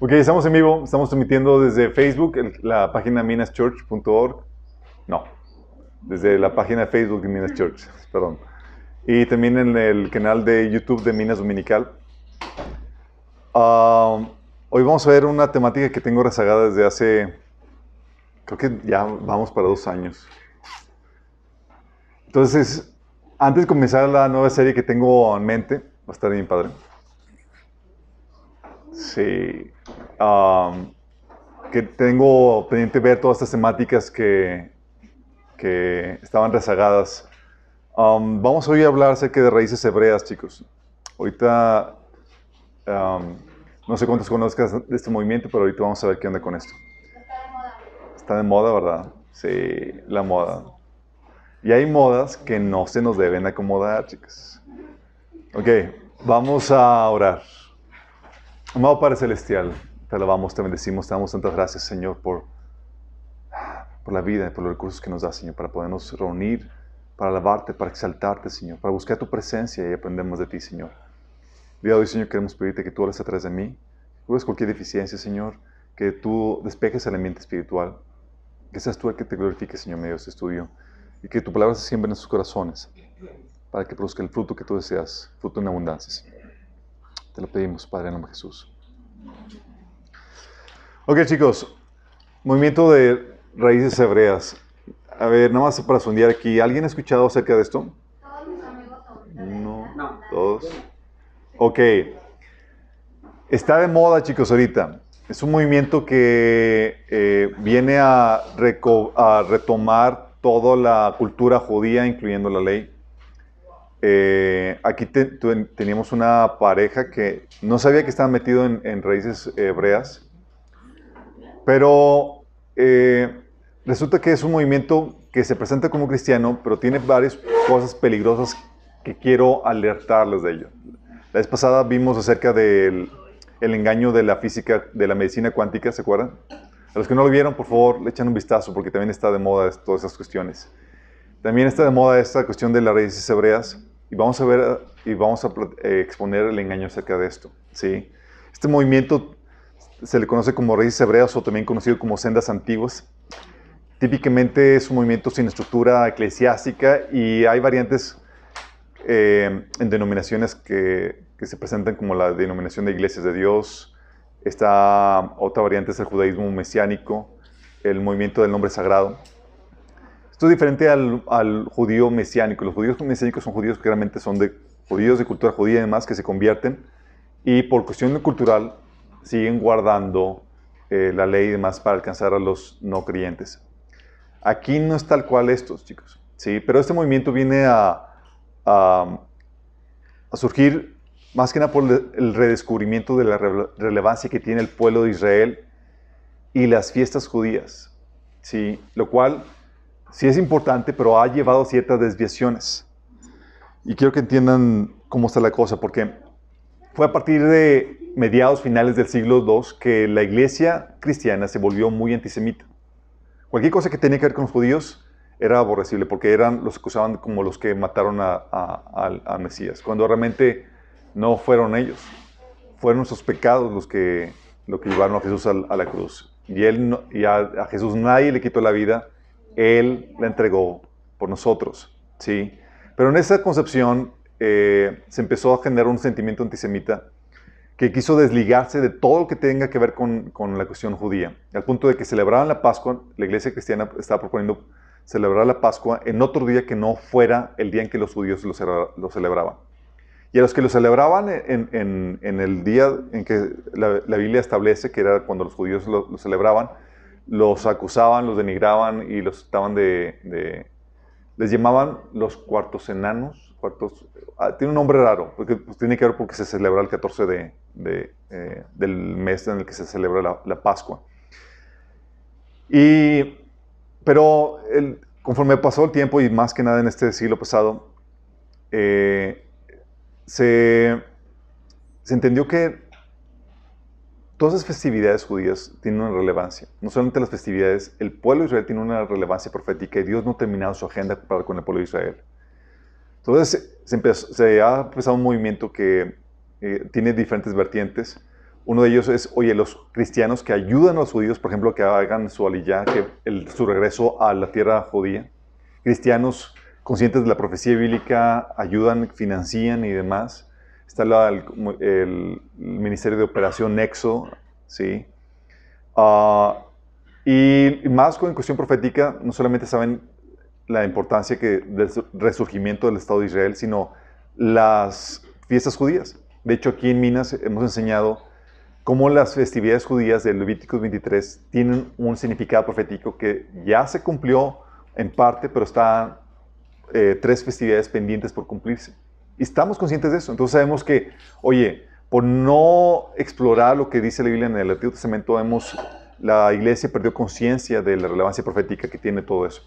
Ok, estamos en vivo, estamos transmitiendo desde Facebook, la página minaschurch.org. No, desde la página de Facebook de Minas Church, perdón. Y también en el canal de YouTube de Minas Dominical. Hoy vamos a ver una temática que tengo rezagada desde hace, creo que ya vamos para dos años. Entonces, antes de comenzar la nueva serie que tengo en mente, va a estar bien padre. Sí. que tengo pendiente ver todas estas temáticas que, que estaban rezagadas. vamos hoy a hablar acerca de raíces hebreas, chicos. Ahorita, no sé cuántos conozcas de este movimiento, pero ahorita vamos a ver qué onda con esto. Está de moda. ¿verdad? Sí, la moda. Y hay modas que no se nos deben acomodar, chicos. Ok, vamos a orar. Amado Padre Celestial, te alabamos, te bendecimos, te damos tantas gracias, Señor, por, por la vida y por los recursos que nos das, Señor, para podernos reunir, para alabarte, para exaltarte, Señor, para buscar tu presencia y aprendemos de ti, Señor. Día de hoy, Señor, queremos pedirte que tú hables atrás de mí, cubres cualquier deficiencia, Señor, que tú despejes el ambiente espiritual, que seas tú el que te glorifique, Señor, medio de este estudio, y que tu palabra se siembre en sus corazones, para que produzca el fruto que tú deseas, fruto en abundancia, Señor. Te lo pedimos, Padre, en nombre de Jesús. Ok, chicos. Movimiento de raíces hebreas. A ver, nada más para sondear aquí. ¿Alguien ha escuchado acerca de esto? Todos No. dos. Ok. Está de moda, chicos, ahorita. Es un movimiento que eh, viene a retomar toda la cultura judía, incluyendo la ley. Eh, aquí te- teníamos una pareja que no sabía que estaba metido en, en raíces hebreas, pero eh, resulta que es un movimiento que se presenta como cristiano, pero tiene varias cosas peligrosas que quiero alertarles de ello. La vez pasada vimos acerca del el engaño de la física, de la medicina cuántica, ¿se acuerdan? A los que no lo vieron, por favor, le echan un vistazo porque también está de moda todas esas cuestiones. También está de moda esta cuestión de las raíces hebreas y vamos a ver y vamos a eh, exponer el engaño acerca de esto. ¿sí? Este movimiento se le conoce como raíces hebreas o también conocido como sendas antiguas. Típicamente es un movimiento sin estructura eclesiástica y hay variantes eh, en denominaciones que, que se presentan como la denominación de iglesias de Dios. Esta otra variante es el judaísmo mesiánico, el movimiento del nombre sagrado. Esto es diferente al, al judío mesiánico. Los judíos mesiánicos son judíos que realmente son de judíos de cultura judía y demás que se convierten y por cuestión cultural siguen guardando eh, la ley y demás para alcanzar a los no creyentes. Aquí no es tal cual estos, chicos. ¿sí? Pero este movimiento viene a, a, a surgir más que nada por el redescubrimiento de la rele- relevancia que tiene el pueblo de Israel y las fiestas judías. ¿sí? Lo cual sí es importante, pero ha llevado a ciertas desviaciones. Y quiero que entiendan cómo está la cosa, porque fue a partir de mediados finales del siglo II que la iglesia cristiana se volvió muy antisemita. Cualquier cosa que tenía que ver con los judíos era aborrecible, porque eran los acusaban como los que mataron a, a- al Mesías, cuando realmente no fueron ellos. Fueron sus pecados los que, lo que llevaron a Jesús a, la cruz. Y, a, a Jesús nadie le quitó la vida, Él la entregó por nosotros. ¿sí? Pero en esa concepción eh, se empezó a generar un sentimiento antisemita que quiso desligarse de todo lo que tenga que ver con, con la cuestión judía, al punto de que celebraban la Pascua, la iglesia cristiana estaba proponiendo celebrar la Pascua en otro día que no fuera el día en que los judíos lo, celebra- lo celebraban. Y a los que lo celebraban en, en- el día en que la, Biblia establece, que era cuando los judíos lo celebraban, los acusaban, los denigraban y los estaban de... les llamaban los cuartos enanos, cuartos, ah, tiene un nombre raro, porque pues, tiene que ver porque se celebra el 14 de, eh, del mes en el que se celebra la, Pascua. Y, pero conforme pasó el tiempo y más que nada en este siglo pasado, eh, se, se entendió que todas las festividades judías tienen una relevancia. No solamente las festividades, el pueblo de Israel tiene una relevancia profética y Dios no ha terminado su agenda para con el pueblo de Israel. Entonces se, ha empezado un movimiento que eh, tiene diferentes vertientes. Uno de ellos es, oye, los cristianos que ayudan a los judíos, por ejemplo, que hagan su aliyah, su regreso a la tierra judía. Cristianos conscientes de la profecía bíblica, ayudan, financian y demás. Está la- el, el Ministerio de Operación Nexo, ¿sí? Ah, y más con cuestión profética, no solamente saben la importancia que, del su- resurgimiento del Estado de Israel, sino las fiestas judías. De hecho, aquí en Minas hemos enseñado cómo las festividades judías de Levíticos 23 tienen un significado profético que ya se cumplió en parte, pero están eh, tres festividades pendientes por cumplirse. Estamos conscientes de eso. Entonces sabemos que, oye, por no explorar lo que dice la Biblia en el Antiguo Testamento, hemos, la iglesia perdió conciencia de la relevancia profética que tiene todo eso.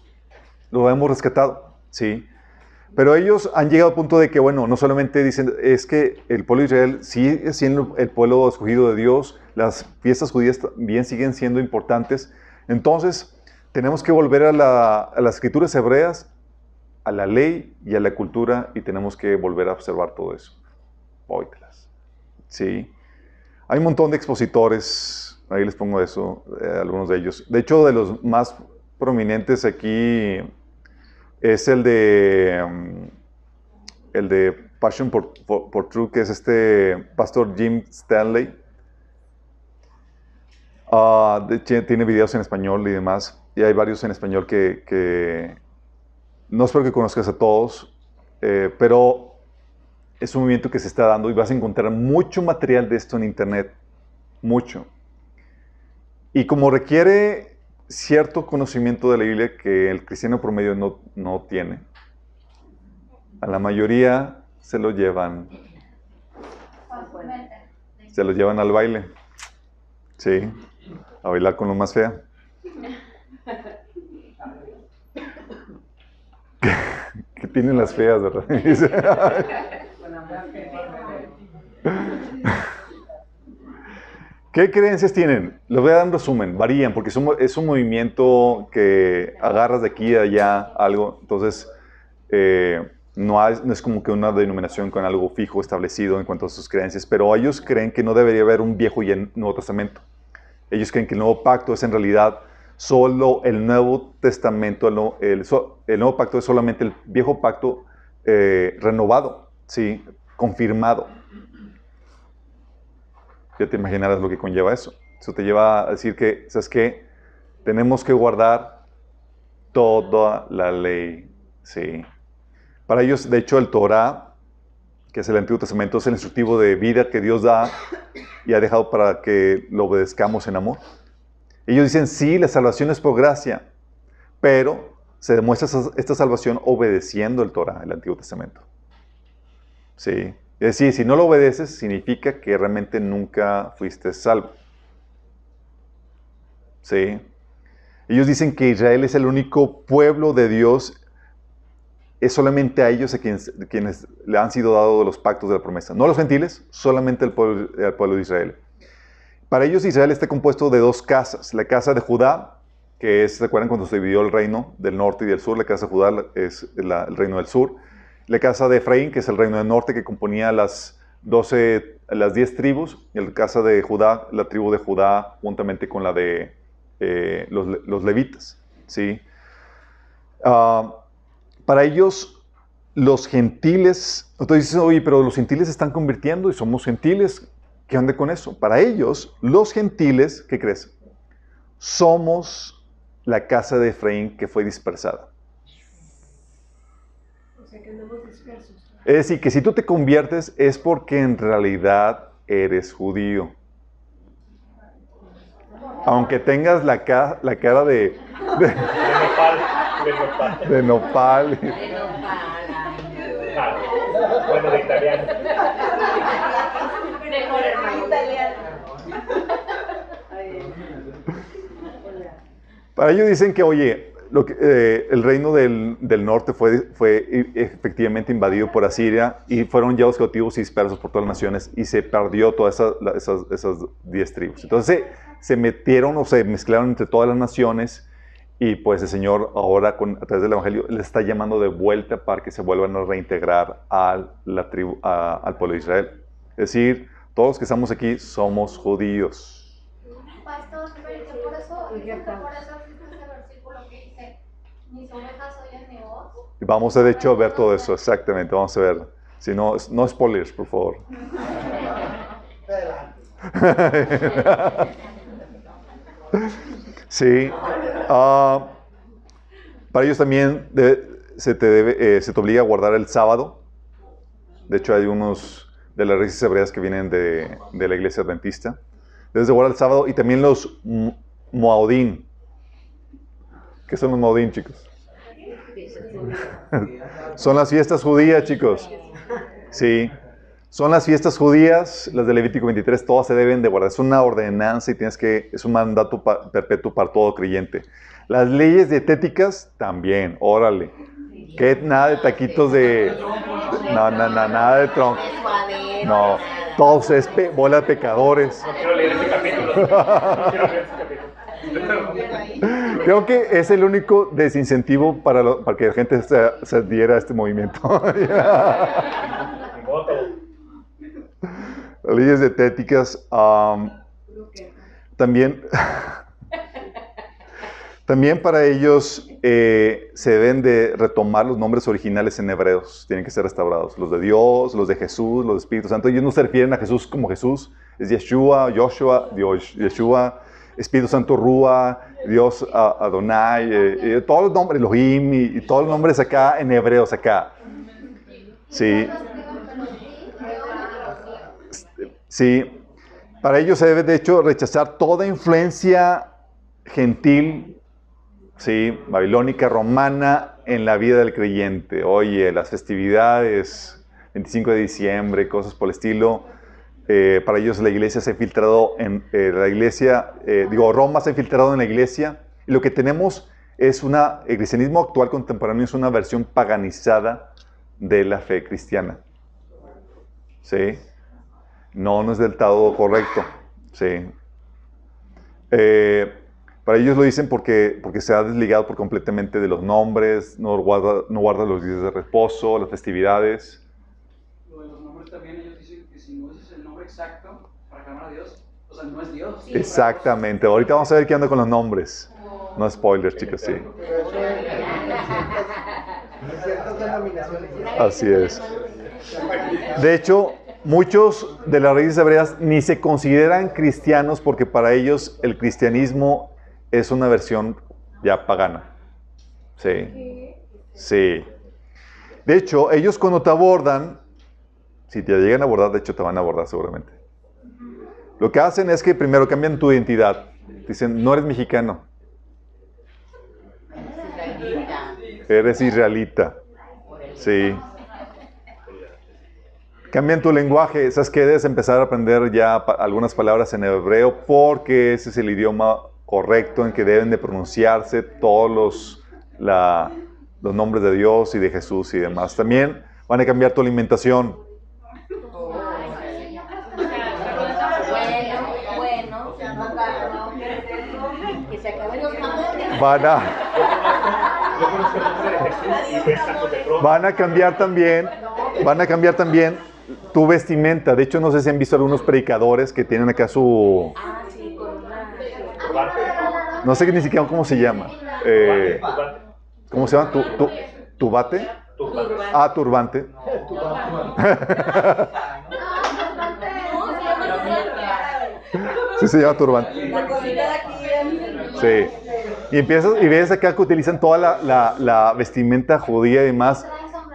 Lo hemos rescatado, ¿sí? Pero ellos han llegado al punto de que, bueno, no solamente dicen, es que el pueblo de Israel sigue siendo el pueblo escogido de Dios, las fiestas judías también siguen siendo importantes, entonces tenemos que volver a las escrituras hebreas, a la ley y a la cultura y tenemos que volver a observar todo eso. Óitelas. Sí. Hay un montón de expositores, ahí les pongo eso, eh, algunos de ellos. De hecho, de los más prominentes aquí es el de um, el de Passion for, for- for Truth, que es este pastor Jim Stanley. Ah, de tiene videos en español y demás, y hay varios en español que, que no espero que conozcas a todos, eh, pero es un movimiento que se está dando y vas a encontrar mucho material de esto en internet, mucho. Y como requiere cierto conocimiento de la Biblia que el cristiano promedio no, no tiene, a la mayoría se lo llevan, se lo llevan al baile. Sí, a bailar con lo más fea. Que tienen las feas, ¿verdad? ¿Qué creencias tienen? Les voy a dar un resumen. Varían porque es un, es movimiento que agarras de aquí a allá algo. Entonces, eh, no, hay- no es como que una denominación con algo fijo establecido en cuanto a sus creencias, pero ellos creen que no debería haber un viejo y un nuevo testamento. Ellos creen que el nuevo pacto es en realidad solo el nuevo testamento, el, nuevo- pacto es solamente el viejo pacto eh, renovado, ¿sí? confirmado. Ya te imaginarás lo que conlleva eso. Eso te lleva a decir que, ¿sabes qué? Tenemos que guardar toda la ley, ¿sí? Para ellos, de hecho, el Torah, que es el Antiguo Testamento, es el instructivo de vida que Dios da y ha dejado para que lo obedezcamos en amor. Ellos dicen, sí, la salvación es por gracia, pero se demuestra esta salvación obedeciendo el Torah, el Antiguo Testamento. Sí. Es decir, si no lo obedeces, significa que realmente nunca fuiste salvo. Sí. Ellos dicen que Israel es el único pueblo de Dios es solamente a ellos a quienes, quienes le han sido dados los pactos de la promesa. No a los gentiles, solamente al pueblo, al pueblo de Israel. Para ellos Israel está compuesto de dos casas. La casa de Judá, que es, ¿se acuerdan cuando se dividió el reino del norte y del sur? La casa de Judá es el reino del sur. La casa de Efraín, que es el reino del norte, que componía las 12, las 10 tribus. Y la casa de Judá, la tribu de Judá, juntamente con la de eh, los, le- los levitas. ¿sí? Ah, para ellos, los gentiles, entonces dices, oye, pero los gentiles se están convirtiendo y somos gentiles. ¿Qué onda con eso? Para ellos, los gentiles, ¿qué crees? Somos la casa de Efraín que fue dispersada. O sea que andamos dispersos. Es decir, que si tú te conviertes es porque en realidad eres judío. Aunque tengas la, ca- la cara de, de, De nopal, de nopal. de nopal. Ah, bueno, de italiano. Mejor hermano italiano. Para ellos dicen que, oye, eh, el reino del, del norte fue, fue i- efectivamente invadido por Asiria y fueron llevados cautivos y dispersos por todas las naciones y se perdió todas esas, esas, esas diez tribus. Entonces se, se metieron o se mezclaron entre todas las naciones y pues el Señor ahora con, a través del Evangelio les está llamando de vuelta para que se vuelvan a reintegrar a la tribu, al pueblo de Israel. Es decir, Todos los que estamos aquí somos judíos. Pastor, pero Y vamos a, de hecho, a ver todo eso, exactamente, vamos a ver. Si no, no spoilers, por favor. Sí. Ah, para ellos también de- se, te debe, eh, se te obliga a guardar el sábado. De hecho, hay unos de las raíces hebreas que vienen de, de la iglesia adventista. Debes de guardar el sábado y también los mo- moaudín. ¿Qué son los moaudín, chicos? son las fiestas judías, chicos. Sí. Son las fiestas judías, las de Levítico 23, todas se deben de guardar. Es una ordenanza y tienes que, es un mandato pa- perpetuo para todo creyente. Las leyes dietéticas también, órale. Que nada de taquitos de... No, no, no, nada de tronco. No, todos es bola de pecadores. No quiero leer ese capítulo. No quiero leer ese capítulo. Creo que es el único desincentivo para, que la gente se, se adhiera a este movimiento. Leyes dietéticas am, también, también para ellos eh, se deben de retomar los nombres originales en hebreos, tienen que ser restaurados, los de Dios, los de Jesús, los de Espíritu Santo. Ellos no se refieren a Jesús como Jesús, es Yeshua, Joshua, Dios, Yeshua, Espíritu Santo, Rúa, Dios, Adonai, eh, todos los nombres, Elohim y, y todos los nombres acá en hebreos acá. Sí. Sí, para ellos se debe de hecho rechazar toda influencia gentil, sí, babilónica, romana en la vida del creyente. Oye, las festividades, 25 de diciembre, cosas por el estilo. Eh, para ellos la iglesia se ha infiltrado en eh, la iglesia, eh, digo, Roma se ha infiltrado en la iglesia. Y lo que tenemos es una, el cristianismo actual contemporáneo es una versión paganizada de la fe cristiana. ¿Sí? No, no es del todo correcto. Sí. Para ellos lo dicen porque, porque se ha desligado por completamente de los nombres, no guarda, no guarda los días de reposo, las festividades. Lo de los nombres también, ellos dicen que si no dices el nombre exacto para clamar a Dios, o sea, no es Dios. Exactamente. Ahorita vamos a ver qué anda con los nombres. No spoilers, chicos, sí. Así es. De hecho, muchos de las raíces hebreas ni se consideran cristianos porque para ellos el cristianismo es una versión ya pagana. Sí. Sí. De hecho, ellos cuando te abordan, si te llegan a abordar, de hecho te van a abordar seguramente. Lo que hacen es que primero cambian tu identidad. Dicen, no eres mexicano, eres israelita. Sí. Cambian tu lenguaje. ¿Sabes qué? Debes empezar a aprender ya algunas palabras en hebreo porque ese es el idioma correcto en que deben de pronunciarse todos los, los nombres de Dios y de Jesús y demás. También van a cambiar tu alimentación. Bueno, bueno, que se acaben los jamones. Van a, Yo conozco el nombre de Jesús y fue Santo Petrón. van a cambiar también, van a cambiar también tu vestimenta. De hecho, no sé si han visto algunos predicadores que tienen acá su, no sé ni siquiera cómo se llama. Eh. ¿Cómo se llama? ¿Tu, tu, ¿Tubate? Turbante. Ah, turbante. Sí, se llama turbante. Sí. Y empiezas y ves acá que utilizan toda la, vestimenta judía y demás.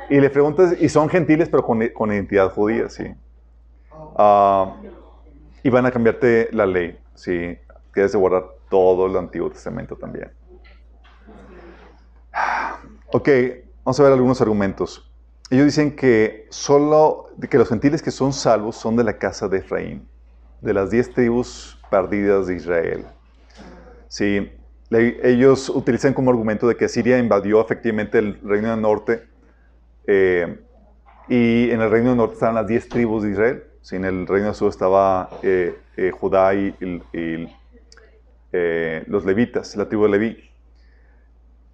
Y le preguntas, y son gentiles, pero con, identidad judía, sí. Ah, y van a cambiarte la ley, sí. Debes de guardar todo el Antiguo Testamento también. Ok, vamos a ver algunos argumentos. Ellos dicen que solo que los gentiles que son salvos son de la casa de Efraín, de las diez tribus perdidas de Israel. Sí, ellos utilizan como argumento de que Siria invadió efectivamente el reino del norte eh, y en el reino del norte estaban las diez tribus de Israel. En el reino del sur estaba eh, eh, Judá y, los levitas, la tribu de Leví.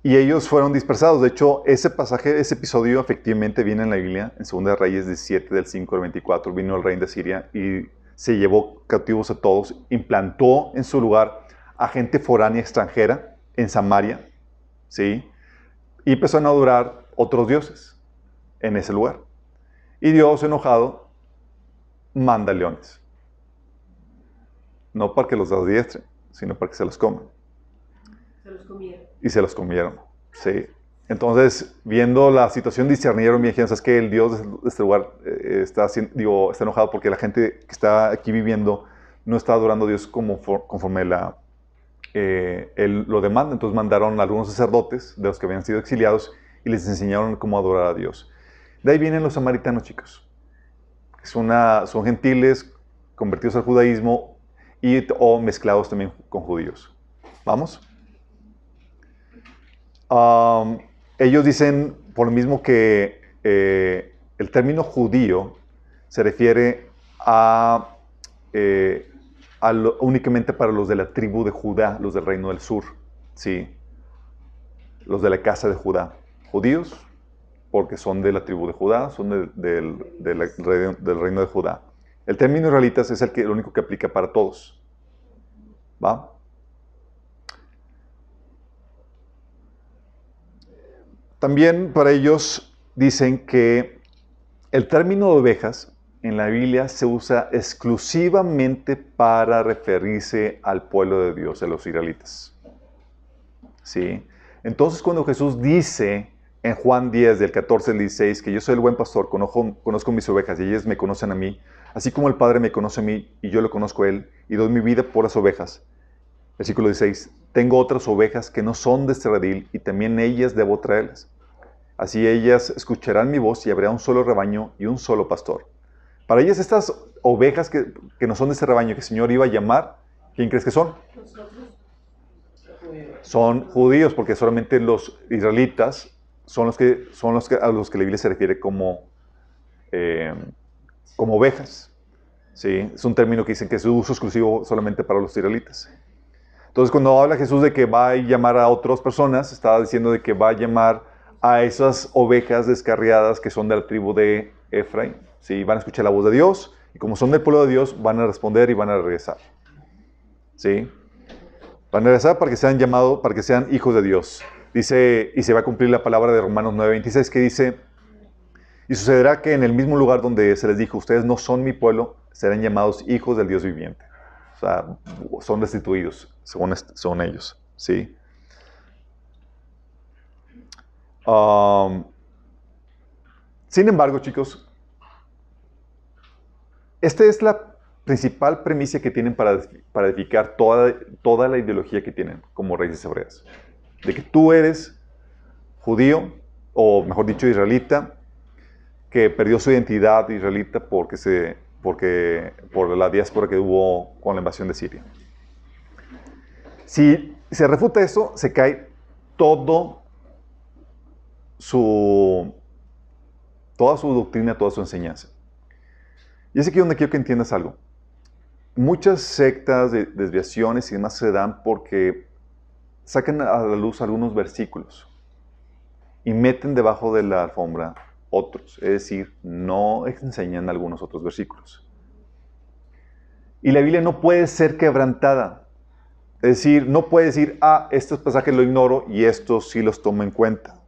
Y ellos fueron dispersados. De hecho, ese pasaje, ese episodio efectivamente viene en la Biblia, en 2 Reyes 17, del 5 al 24. Vino el rey de Siria y se llevó cautivos a todos, implantó en su lugar a gente foránea extranjera en Samaria, ¿sí? Y empezaron a adorar otros dioses en ese lugar. Y Dios, enojado, manda leones. No para que los adiestren, sino para que se los coman. Se los comieron. Y se los comieron, ¿sí? Entonces, viendo la situación, discernieron y dijeron, ¿sabes qué? El Dios de este lugar eh, está, haciendo- digo, está enojado porque la gente que está aquí viviendo no está adorando a Dios como for- conforme la, eh, él lo demanda. Entonces mandaron a algunos sacerdotes de los que habían sido exiliados y les enseñaron cómo adorar a Dios. De ahí vienen los samaritanos, chicos. Son gentiles convertidos al judaísmo y o mezclados también con judíos. ¿Vamos? Ellos dicen, por lo mismo que eh, el término judío se refiere a, eh, a únicamente para los de la tribu de Judá, los del reino del sur, ¿sí? Los de la casa de Judá. Judíos, porque son de la tribu de Judá, son de del reino de Judá. El término israelitas es el, que, el único que aplica para todos. ¿Va? También para ellos dicen que el término de ovejas en la Biblia se usa exclusivamente para referirse al pueblo de Dios, a los israelitas. ¿Sí? Entonces cuando Jesús dice en Juan 10, del 14 al 16, que yo soy el buen pastor, conozco, conozco mis ovejas y ellas me conocen a mí, así como el Padre me conoce a mí y yo lo conozco a Él y doy mi vida por las ovejas. Versículo 16, tengo otras ovejas que no son de este redil y también ellas debo traerlas. Así ellas escucharán mi voz y habrá un solo rebaño y un solo pastor. Para ellas estas ovejas que, que no son de este rebaño que el Señor iba a llamar, ¿quién crees que son? Son judíos, porque solamente los israelitas son los que, son los que, a los que la Biblia se refiere como, eh, como ovejas. ¿sí? Es un término que dicen que es uso exclusivo solamente para los israelitas. Entonces, cuando habla Jesús de que va a llamar a otras personas, estaba diciendo de que va a llamar a esas ovejas descarriadas que son de la tribu de Efraín. ¿Sí? Van a escuchar la voz de Dios y como son del pueblo de Dios, van a responder y van a regresar. ¿Sí? Van a regresar para que sean llamados, para que sean hijos de Dios. Dice, y se va a cumplir la palabra de Romanos 9:26 que dice, y sucederá que en el mismo lugar donde se les dijo, ustedes no son mi pueblo, serán llamados hijos del Dios viviente. O sea, son destituidos, según, ellos. ¿Sí? Sin embargo, chicos, esta es la principal premisa que tienen para, para edificar toda, toda la ideología que tienen como raíces hebreas. De que tú eres judío, o mejor dicho, israelita, que perdió su identidad israelita porque se, porque, por la diáspora que hubo con la invasión de Siria. Si se refuta eso, se cae todo su, toda su doctrina, toda su enseñanza. Y es aquí donde quiero que entiendas algo. Muchas sectas, de desviaciones y demás se dan porque sacan a la luz algunos versículos y meten debajo de la alfombra otros, es decir, no enseñan algunos otros versículos. Y la Biblia no puede ser quebrantada. Es decir, no puede decir, ah, estos pasajes lo ignoro y estos sí los tomo en cuenta.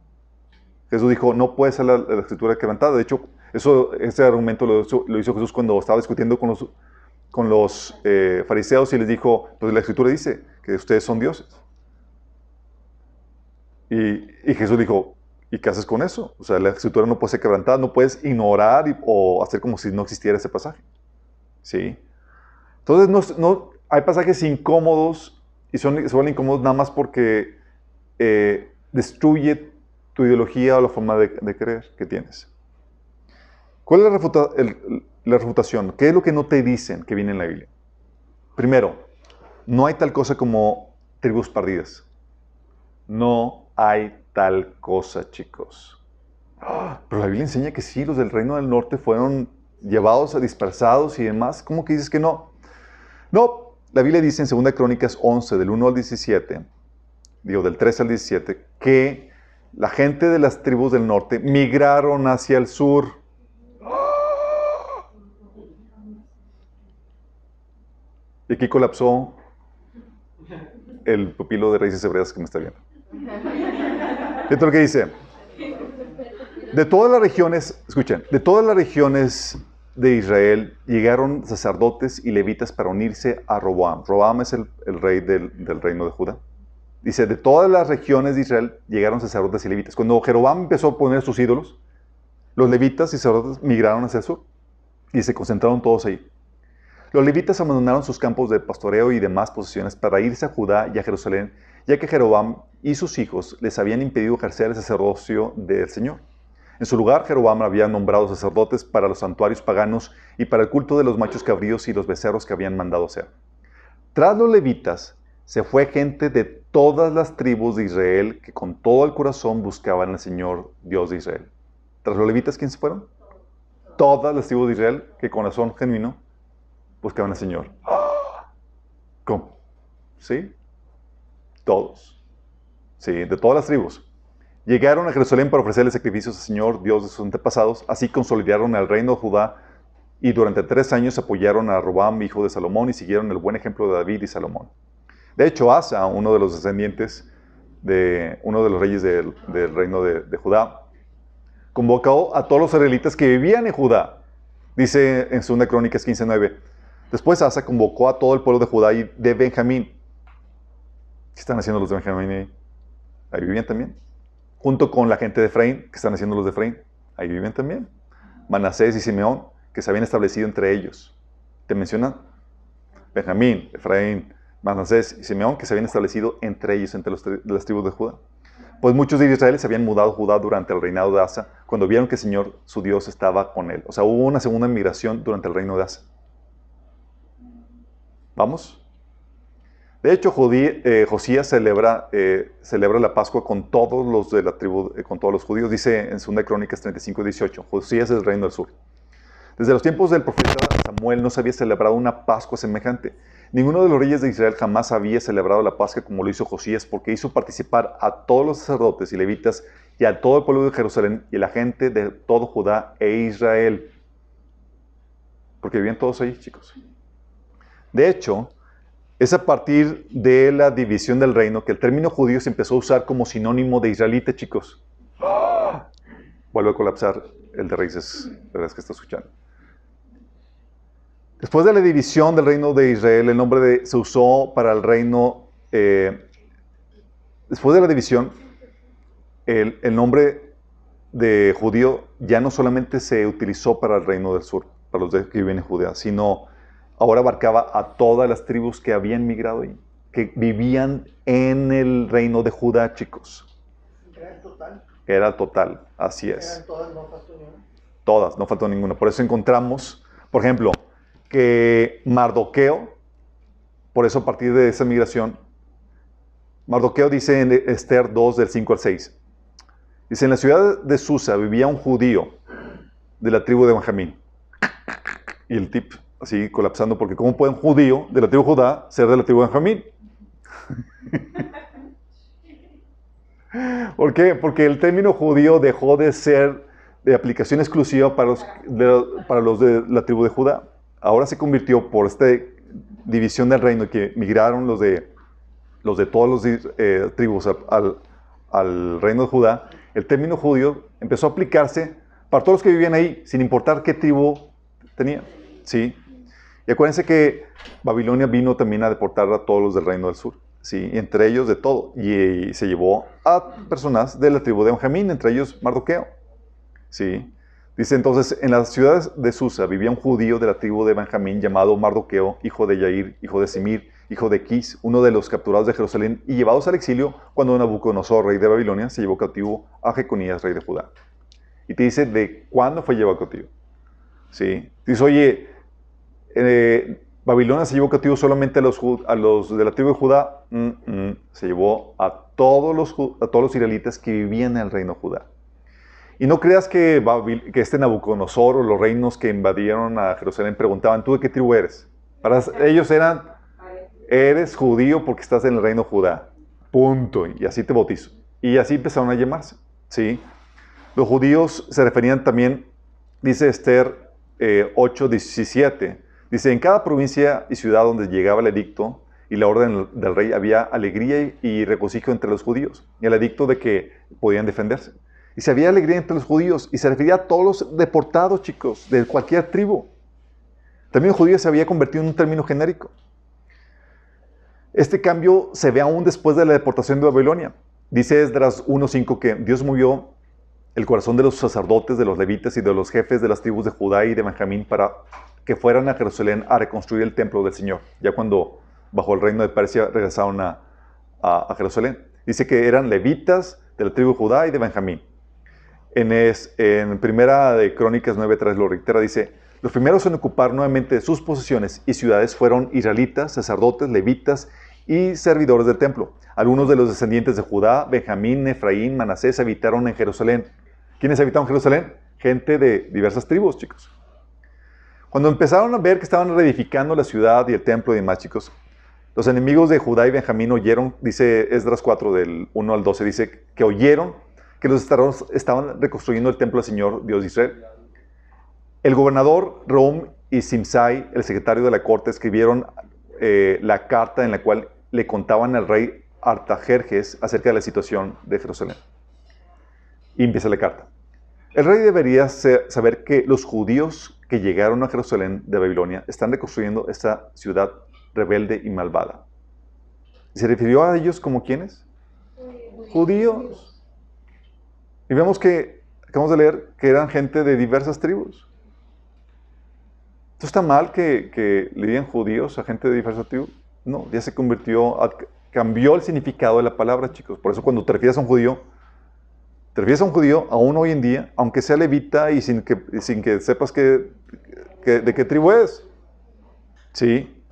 Jesús dijo, no puede ser la, la escritura quebrantada. De hecho, eso, ese argumento lo hizo, Jesús cuando estaba discutiendo con los, eh, fariseos y les dijo, pues la escritura dice que ustedes son dioses. Y, Jesús dijo, ¿y qué haces con eso? O sea, la escritura no puede ser quebrantada, no puedes ignorar o hacer como si no existiera ese pasaje. ¿Sí? Entonces, no, hay pasajes incómodos y son, se incómodos nada más porque eh, destruye tu ideología o la forma de creer que tienes. ¿Cuál es la, refutación? ¿Qué es lo que no te dicen que viene en la Biblia? Primero, no hay tal cosa como tribus perdidas. No hay tal cosa, chicos. Ah, Pero la Biblia enseña que sí, los del reino del norte fueron llevados dispersados y demás. ¿Cómo que dices que no? No, la Biblia dice en 2 Crónicas 11, del 1 al 17, digo, del 3 al 17, que la gente de las tribus del norte migraron hacia el sur. Y aquí colapsó el pupilo de raíces hebreas que me está viendo. Fíjate lo que dice. De todas las regiones, escuchen, de todas las regiones de Israel llegaron sacerdotes y levitas para unirse a Roboam. Roboam es el, rey del, del reino de Judá. Dice, de todas las regiones de Israel llegaron sacerdotes y levitas. Cuando Jeroboam empezó a poner sus ídolos, los levitas y sacerdotes migraron hacia el sur y se concentraron todos ahí. Los levitas abandonaron sus campos de pastoreo y demás posesiones para irse a Judá y a Jerusalén, ya que Jeroboam y sus hijos les habían impedido ejercer el sacerdocio del Señor. En su lugar, Jeroboam había nombrado sacerdotes para los santuarios paganos y para el culto de los machos cabríos y los becerros que habían mandado hacer. Tras los levitas, se fue gente de todas las tribus de Israel que con todo el corazón buscaban al Señor Dios de Israel. Tras los levitas, ¿quiénes fueron? Todas las tribus de Israel que con corazón genuino buscaban al Señor. ¿Cómo? ¿Sí? Todos. Sí, de todas las tribus. Llegaron a Jerusalén para ofrecerle sacrificios al Señor, Dios de sus antepasados. Así consolidaron el reino de Judá y durante tres años apoyaron a Robam, hijo de Salomón, y siguieron el buen ejemplo de David y Salomón. De hecho, Asa, uno de los descendientes de uno de los reyes del, reino de, de, Judá, convocó a todos los israelitas que vivían en Judá. Dice en 2 Crónicas 15:9. Después Asa convocó a todo el pueblo de Judá y de Benjamín. ¿Qué están haciendo los de Benjamín ahí? Ahí vivían también. Junto con la gente de Efraín, ¿qué están haciendo los de Efraín? Ahí vivían también. Manasés y Simeón, que se habían establecido entre ellos. ¿Te mencionan? Benjamín, Efraín, Manasés y Simeón, que se habían establecido entre ellos, entre las tribus de Judá. Pues muchos de Israel se habían mudado a Judá durante el reinado de Asa, cuando vieron que el Señor, su Dios, estaba con él. O sea, hubo una segunda migración durante el reino de Asa. ¿Vamos? De hecho, eh, Josías celebra, eh, celebra la Pascua con todos los de la tribu, eh, con todos los judíos. Dice en 2 Crónicas 35 18, Josías es el reino del sur. Desde los tiempos del profeta Samuel no se había celebrado una Pascua semejante. Ninguno de los reyes de Israel jamás había celebrado la Pascua como lo hizo Josías, porque hizo participar a todos los sacerdotes y levitas y a todo el pueblo de Jerusalén y a la gente de todo Judá e Israel. Porque vivían todos ahí, chicos. De hecho, es a partir de la división del reino que el término judío se empezó a usar como sinónimo de israelita, chicos. Vuelve a colapsar el de raíces, ¿verdad? que está escuchando. Después de la división del reino de Israel, el nombre de, se usó para el reino. Eh, después de la división, el, el, nombre de judío ya no solamente se utilizó para el reino del sur, para los que viven en Judea, sino ahora abarcaba a todas las tribus que habían migrado y que vivían en el reino de Judá, chicos. Era total. Era total, así es. Eran todas, no faltó ninguna. Todas, no faltó ninguna. Por eso encontramos, por ejemplo, que Mardoqueo, por eso a partir de esa migración, Mardoqueo dice en Esther 2 del 5 al 6, dice, en la ciudad de Susa vivía un judío de la tribu de Benjamín. Y el tip, así colapsando, porque ¿cómo puede un judío de la tribu Judá ser de la tribu de Benjamín? ¿Por qué? Porque el término judío dejó de ser de aplicación exclusiva para los de, para los de la tribu de Judá. Ahora se convirtió por esta división del reino que migraron los de, los de todos los eh, tribus al, al reino de Judá. El término judío empezó a aplicarse para todos los que vivían ahí, sin importar qué tribu tenían. ¿sí? Y acuérdense que Babilonia vino también a deportar a todos los del reino del sur, ¿sí? Entre ellos de todo. Y, y, se llevó a personas de la tribu de Benjamín, entre ellos Mardoqueo, ¿sí? Dice entonces, en las ciudades de Susa vivía un judío de la tribu de Benjamín llamado Mardoqueo, hijo de Yair, hijo de Simir, hijo de Quis, uno de los capturados de Jerusalén y llevados al exilio cuando Nabucodonosor, rey de Babilonia, se llevó cautivo a Jeconías, rey de Judá. Y te dice de cuándo fue llevado cautivo. ¿Sí? Dice, oye, eh, Babilonia se llevó cautivo solamente a los, de la tribu de Judá, mm, mm, se llevó a todos, los, a todos los israelitas que vivían en el reino Judá. Y no creas que, que este Nabucodonosor o los reinos que invadieron a Jerusalén preguntaban, ¿tú de qué tribu eres? Para ellos eran, eres judío porque estás en el reino Judá. Punto. Y así te bautizo. Y así empezaron a llamarse. ¿sí? Los judíos se referían también, dice Esther eh, 8, 17, Dice, en cada provincia y ciudad donde llegaba el edicto y la orden del rey había alegría y regocijo entre los judíos. Y el edicto de que podían defenderse. Y se había alegría entre los judíos y se refería a todos los deportados, chicos, de cualquier tribu. Término judío se había convertido en un término genérico. Este cambio se ve aún después de la deportación de Babilonia. Dice Esdras 1.5 que Dios movió el corazón de los sacerdotes, de los levitas y de los jefes de las tribus de Judá y de Benjamín para que fueran a Jerusalén a reconstruir el templo del Señor. Ya cuando bajo el reino de Persia regresaron a, a, Jerusalén. Dice que eran levitas de la tribu de Judá y de Benjamín. En, es, en Primera de Crónicas 9.3 lo reitera, dice, los primeros en ocupar nuevamente sus posesiones y ciudades fueron israelitas, sacerdotes, levitas y servidores del templo. Algunos de los descendientes de Judá, Benjamín, Efraín, Manasés habitaron en Jerusalén. ¿Quiénes habitaron Jerusalén? Gente de diversas tribus, chicos. Cuando empezaron a ver que estaban reedificando la ciudad y el templo y demás, chicos, los enemigos de Judá y Benjamín oyeron, dice Esdras 4 del 1 al 12, dice que oyeron que los estados estaban reconstruyendo el templo del Señor Dios de Israel. El gobernador Rom y Simsai, el secretario de la corte, escribieron eh, la carta en la cual le contaban al rey Artajerjes acerca de la situación de Jerusalén. Y empieza la carta. El rey debería saber que los judíos que llegaron a Jerusalén de Babilonia están reconstruyendo esta ciudad rebelde y malvada. ¿Se refirió a ellos como quiénes? Judíos. Y vemos que, acabamos de leer, que eran gente de diversas tribus. ¿Esto está mal que le digan judíos a gente de diversas tribus? No, ya se convirtió, cambió el significado de la palabra, chicos. Por eso cuando te refieres a un judío, te refieres a un judío, aún hoy en día, aunque sea levita y sin que, sin que sepas que, de qué tribu es. Sí.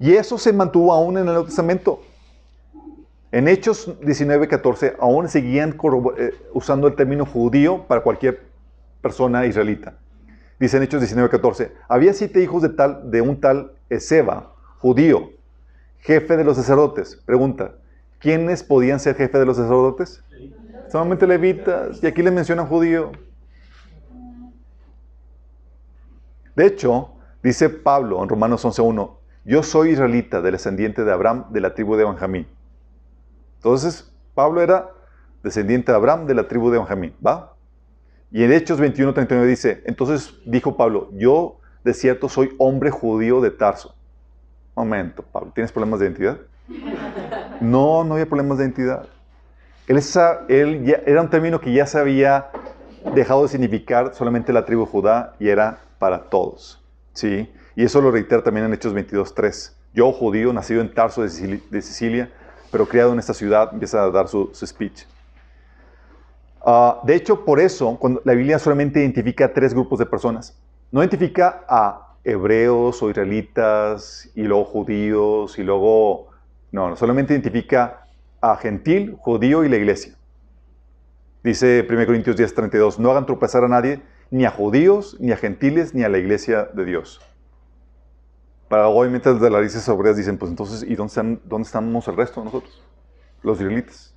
Y eso se mantuvo aún en el Nuevo Testamento. En Hechos 19:14 aún seguían eh, usando el término judío para cualquier persona israelita. Dice en Hechos 19:14, había siete hijos de, tal, de un tal Ezeba, judío, jefe de los sacerdotes. Pregunta, ¿quiénes podían ser jefe de los sacerdotes? Solamente levitas, y aquí le mencionan judío. De hecho, dice Pablo en Romanos 11.1, yo soy israelita, del descendiente de Abraham, de la tribu de Benjamín. Entonces, Pablo era descendiente de Abraham, de la tribu de Benjamín, ¿va? Y en Hechos 21.39 dice, entonces dijo Pablo, yo de cierto soy hombre judío de Tarso. Momento, Pablo, ¿tienes problemas de identidad? No, no había problemas de identidad. Él, era un término que ya se había dejado de significar solamente la tribu Judá y era para todos. ¿sí? Y eso lo reitera también en Hechos 22.3. Yo, judío, nacido en Tarso de Sicilia, pero criado en esta ciudad, empieza a dar su, speech. Ah, de hecho, por eso, la Biblia solamente identifica tres grupos de personas. No identifica a hebreos o israelitas y luego judíos y luego... No, solamente identifica a gentil, judío y la iglesia. Dice 1 Corintios 10, 32, no hagan tropezar a nadie, ni a judíos, ni a gentiles, ni a la iglesia de Dios. Para obviamente las raíces obreras dicen, pues entonces, ¿y dónde, están, estamos el resto de nosotros? Los israelitas.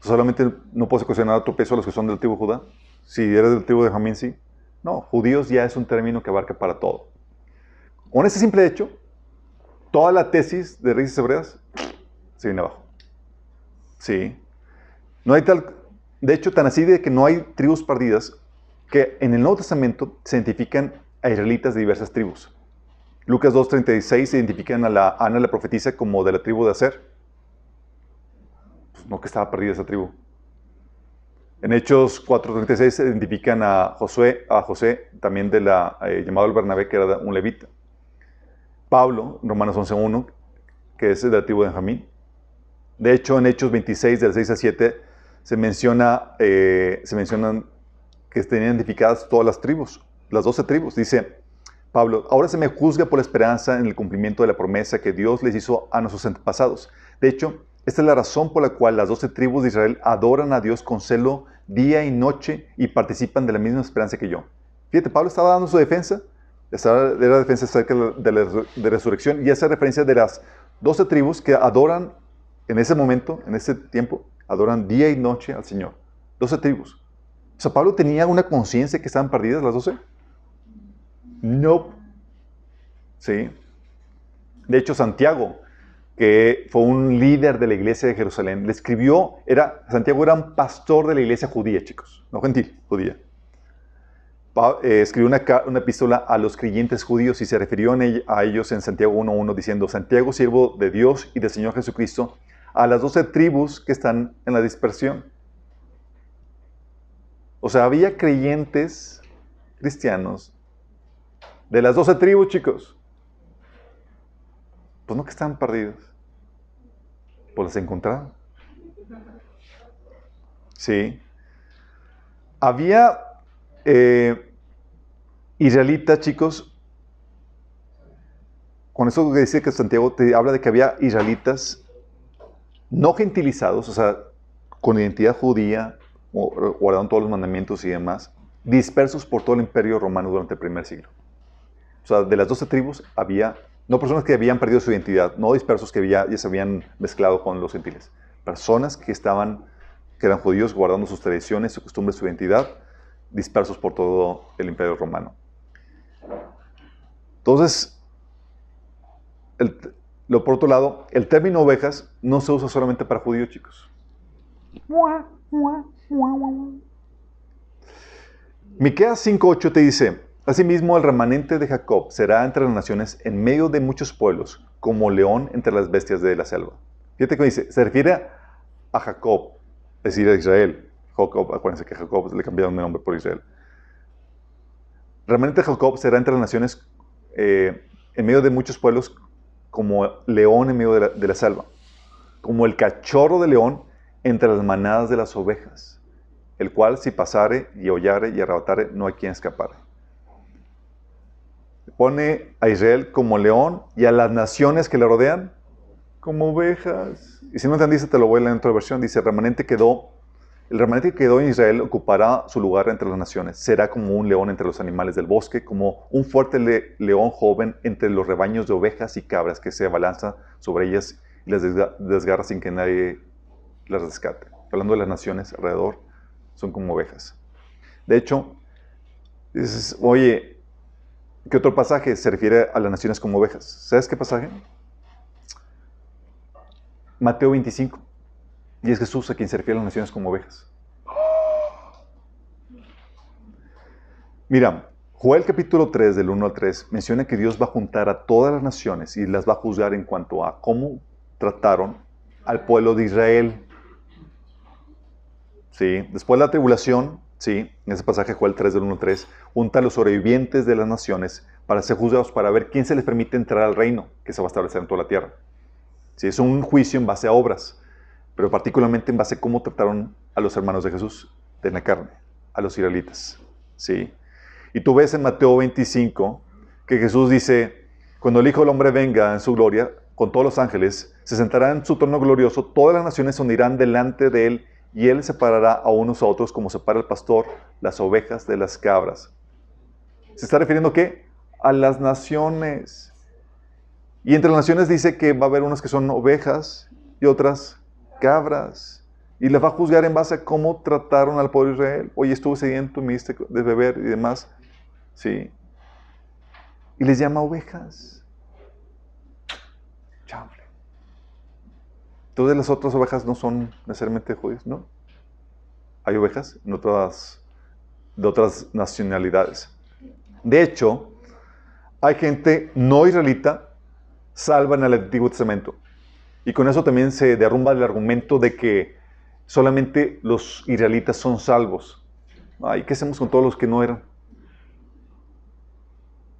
Solamente no puedes cuestionar a peso a los que son del tribu Judá. Si eres del tribu de Jamín, sí. No, judíos ya es un término que abarca para todo. Con ese simple hecho, toda la tesis de raíces hebreas se viene abajo. Sí. No hay tal, de hecho, tan así de que no hay tribus perdidas que en el Nuevo Testamento se identifican a israelitas de diversas tribus. Lucas 2.36 se identifican a la Ana la profetisa como de la tribu de Aser. Pues no que estaba perdida esa tribu. En Hechos 4.36 se identifican a Josué, a José, también de la, eh, llamado el Bernabé, que era un levita. Pablo, Romanos 11.1, que es de la tribu de Benjamín. De hecho, en Hechos 26, del 6 a 7, se, menciona, eh, se mencionan que tenían identificadas todas las tribus, las 12 tribus. Dice Pablo, ahora se me juzga por la esperanza en el cumplimiento de la promesa que Dios les hizo a nuestros antepasados. De hecho, esta es la razón por la cual las 12 tribus de Israel adoran a Dios con celo día y noche y participan de la misma esperanza que yo. Fíjate, Pablo estaba dando su defensa, la defensa acerca de la, de resurrección y hace referencia de las 12 tribus que adoran en ese momento, en ese tiempo, adoran día y noche al Señor. 12 tribus. O sea, Pablo tenía una conciencia que estaban perdidas las 12. No. ¿sí? De hecho, Santiago, que fue un líder de la iglesia de Jerusalén, le escribió, era, Santiago era un pastor de la iglesia judía, chicos, no gentil, judía. Eh, escribió una, una epístola a los creyentes judíos y se refirió a ellos en Santiago 1.1 diciendo, Santiago, siervo de Dios y del Señor Jesucristo, a las doce tribus que están en la dispersión. O sea, había creyentes cristianos de las doce tribus, chicos. Pues no que estaban perdidos. Pues las encontraron. Sí. Había eh, israelitas, chicos. Con eso que dice que Santiago te habla de que había israelitas no gentilizados, o sea, con identidad judía, guardaron todos los mandamientos y demás, dispersos por todo el imperio romano durante el primer siglo. O sea, de las doce tribus había, no personas que habían perdido su identidad, no dispersos que ya, ya se habían mezclado con los gentiles, personas que estaban, que eran judíos guardando sus tradiciones, sus costumbres, su identidad, dispersos por todo el imperio romano. Entonces, el- lo por otro lado, el término ovejas no se usa solamente para judíos, chicos. Miqueas 5:8 te dice, Asimismo el remanente de Jacob será entre las naciones en medio de muchos pueblos, como león entre las bestias de la selva. Fíjate que dice, se refiere a Jacob, es decir, a Israel. Jacob, acuérdense que Jacob le cambiaron de nombre por Israel. Remanente de Jacob será entre las naciones eh, en medio de muchos pueblos, como león en medio de la, selva, como el cachorro de león entre las manadas de las ovejas, el cual si pasare y hollare y arrebatare, no hay quien escapare. Pone a Israel como león y a las naciones que le rodean como ovejas. Y si no entendiste, te lo voy a leer en otra versión. Dice, remanente quedó, el remanente que quedó en Israel ocupará su lugar entre las naciones. Será como un león entre los animales del bosque, como un fuerte le- león joven entre los rebaños de ovejas y cabras que se abalanza sobre ellas y las desga- desgarra sin que nadie las rescate. Hablando de las naciones alrededor, son como ovejas. De hecho, dices, oye, ¿qué otro pasaje se refiere a las naciones como ovejas? ¿Sabes qué pasaje? Mateo 25. Y es Jesús a quien se refiere a las naciones como ovejas. Mira, Joel capítulo 3 del 1 al 3 menciona que Dios va a juntar a todas las naciones y las va a juzgar en cuanto a cómo trataron al pueblo de Israel. Sí, después de la tribulación, sí, en ese pasaje Joel 3 del 1 al 3, junta a los sobrevivientes de las naciones para ser juzgados, para ver quién se les permite entrar al reino que se va a establecer en toda la tierra. Sí, es un juicio en base a obras, pero particularmente en base a cómo trataron a los hermanos de Jesús de la carne, a los israelitas. Sí. Y tú ves en Mateo 25 que Jesús dice, cuando el Hijo del Hombre venga en su gloria, con todos los ángeles, se sentará en su trono glorioso, todas las naciones se unirán delante de él, y él separará a unos a otros como separa el pastor las ovejas de las cabras. ¿Se está refiriendo qué? A las naciones. Y entre las naciones dice que va a haber unas que son ovejas y otras cabras. Y las va a juzgar en base a cómo trataron al pueblo Israel. Oye, estuve sediento, me diste de beber y demás. Sí. Y les llama ovejas. Chable. Entonces las otras ovejas no son necesariamente judíos, ¿no? Hay ovejas en otras, de otras nacionalidades. De hecho, hay gente no israelita salva en el Antiguo Testamento. Y con eso también se derrumba el argumento de que solamente los israelitas son salvos. Ay, ¿qué hacemos con todos los que no eran?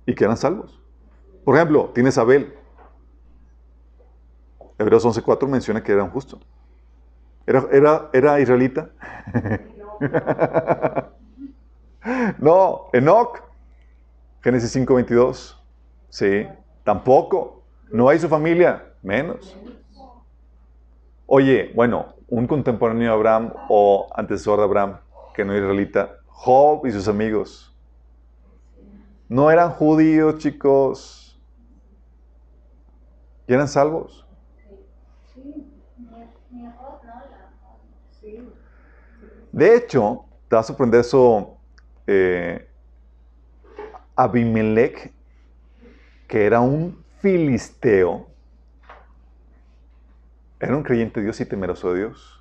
Y que eran salvos. Por ejemplo, tienes a Abel. Hebreos 11.4 menciona que era un justo. ¿Era, era, era israelita? no, Enoch. Génesis 5.22. Sí, tampoco. No hay su familia, menos. Oye, bueno, un contemporáneo de Abraham o antecesor de Abraham, que no es israelita, Job y sus amigos. No eran judíos, chicos. Y eran salvos. De hecho, te va a sorprender eso. eh, Abimelech, que era un filisteo, era un creyente de Dios y temeroso de Dios.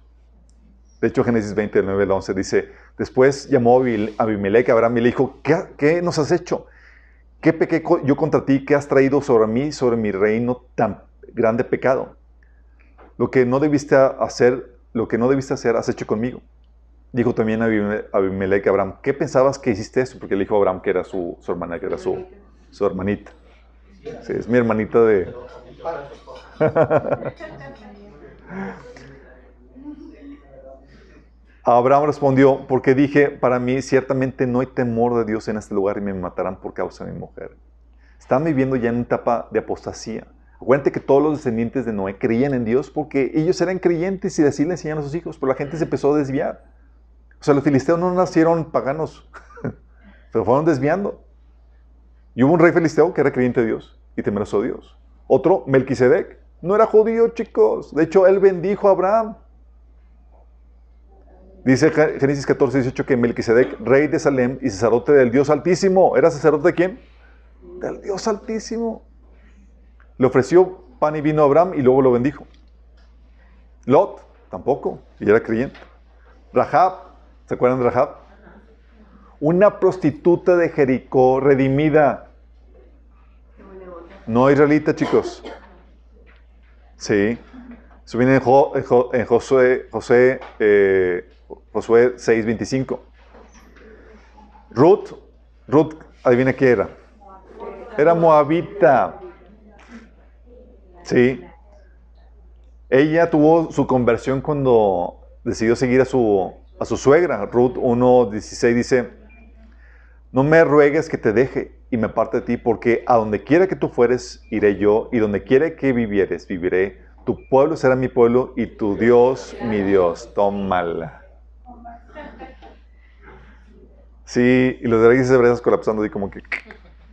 De hecho, Génesis 20, del 9 al 11 dice, después llamó a Abimelech a Abraham y le dijo, ¿qué, qué nos has hecho? ¿Qué pequé yo contra ti? ¿Qué has traído sobre mí, sobre mi reino, tan grande pecado? Lo que no debiste hacer, lo que no debiste hacer, has hecho conmigo. Dijo también a Abimelech a Abraham, ¿qué pensabas que hiciste eso? Porque le dijo a Abraham que era su, su hermana, que era su, su hermanita. Sí, es mi hermanita de... Abraham respondió, porque dije, para mí ciertamente no hay temor de Dios en este lugar y me matarán por causa de mi mujer. Están viviendo ya en una etapa de apostasía. Acuérdate que todos los descendientes de Noé creían en Dios porque ellos eran creyentes y así le a sus hijos, pero la gente se empezó a desviar. O sea, los filisteos no nacieron paganos, pero fueron desviando. Y hubo un rey filisteo que era creyente de Dios y temeroso de Dios. Otro, Melquisedec, no era judío, chicos. De hecho, él bendijo a Abraham. Dice Génesis 14, 18 que Melquisedec, rey de Salem y sacerdote del Dios Altísimo. ¿Era sacerdote de quién? Del Dios Altísimo. Le ofreció pan y vino a Abraham y luego lo bendijo. Lot, tampoco, y era creyente. Rahab, ¿se acuerdan de Rahab? Una prostituta de Jericó redimida. No israelita, chicos. Sí. Eso viene en, Josué, José, eh, Josué 6:25. Ruth, Ruth, adivina qué era. Era moabita. Sí. Ella tuvo su conversión cuando decidió seguir a su, a su suegra. Ruth 1:16 dice, no me ruegues que te deje y me parte de ti, porque a donde quiera que tú fueres, iré yo, y donde quiera que vivieres, viviré. Tu pueblo será mi pueblo y tu Dios mi Dios. Tómala. Sí, y los de raíces hebreas colapsando y como que,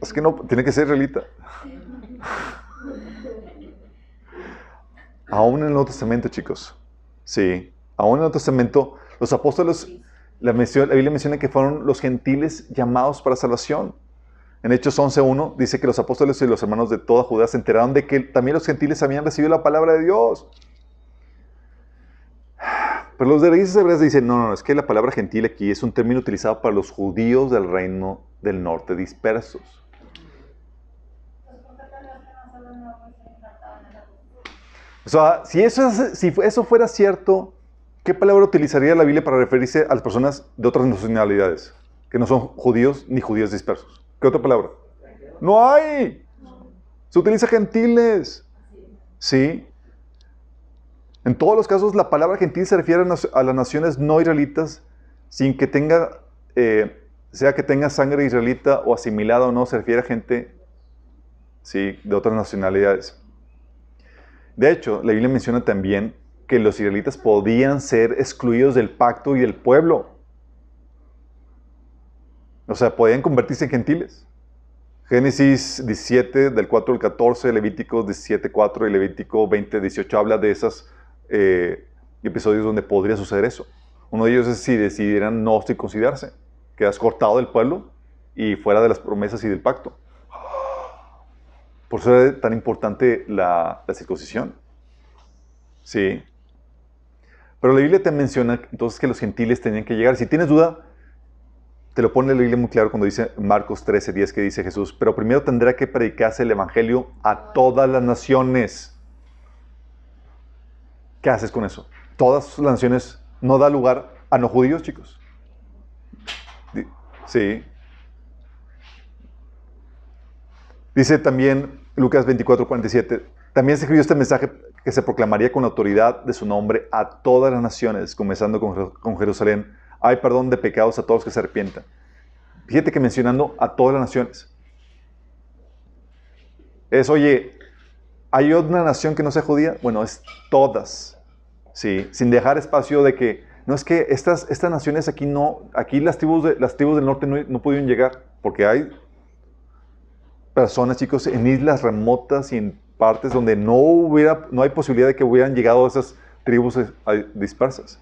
es que no, tiene que ser israelita. Aún en el Nuevo Testamento, chicos. Sí, aún en el Nuevo Testamento, los apóstoles, la, la Biblia menciona que fueron los gentiles llamados para salvación. En Hechos 11.1 dice que los apóstoles y los hermanos de toda Judá se enteraron de que también los gentiles habían recibido la palabra de Dios. Pero los de raíces hebreas dicen, no, no, es que la palabra gentil aquí es un término utilizado para los judíos del reino del norte dispersos. O sea, si eso, si eso fuera cierto, ¿qué palabra utilizaría la Biblia para referirse a las personas de otras nacionalidades, que no son judíos ni judíos dispersos? ¿Qué otra palabra? No hay. Se utiliza gentiles. ¿Sí? En todos los casos, la palabra gentil se refiere a las naciones no israelitas sin que tenga, eh, sea que tenga sangre israelita o asimilada o no, se refiere a gente ¿sí? de otras nacionalidades. De hecho, la Biblia menciona también que los israelitas podían ser excluidos del pacto y del pueblo. O sea, podían convertirse en gentiles. Génesis 17, del 4 al 14, Levítico 17, 4 y Levítico 20, 18 habla de esos eh, episodios donde podría suceder eso. Uno de ellos es si decidieran no circuncidarse, quedas cortado del pueblo y fuera de las promesas y del pacto. Por eso es tan importante la, la circuncisión. Sí. Pero la Biblia te menciona entonces que los gentiles tenían que llegar. Si tienes duda, te lo pone la Biblia muy claro cuando dice Marcos 13, 10 que dice Jesús, pero primero tendrá que predicarse el Evangelio a todas las naciones. ¿Qué haces con eso? Todas las naciones no da lugar a no judíos, chicos. Sí. Dice también Lucas 24, 47, también se escribió este mensaje que se proclamaría con autoridad de su nombre a todas las naciones, comenzando con, con Jerusalén hay perdón de pecados a todos que se arrepientan. Fíjate que mencionando a todas las naciones. Es, oye, ¿hay otra nación que no sea judía? Bueno, es todas. Sí, sin dejar espacio de que, no es que estas, estas naciones aquí no, aquí las tribus, de, las tribus del norte no, no pudieron llegar, porque hay personas, chicos, en islas remotas y en partes donde no, hubiera, no hay posibilidad de que hubieran llegado esas tribus eh, dispersas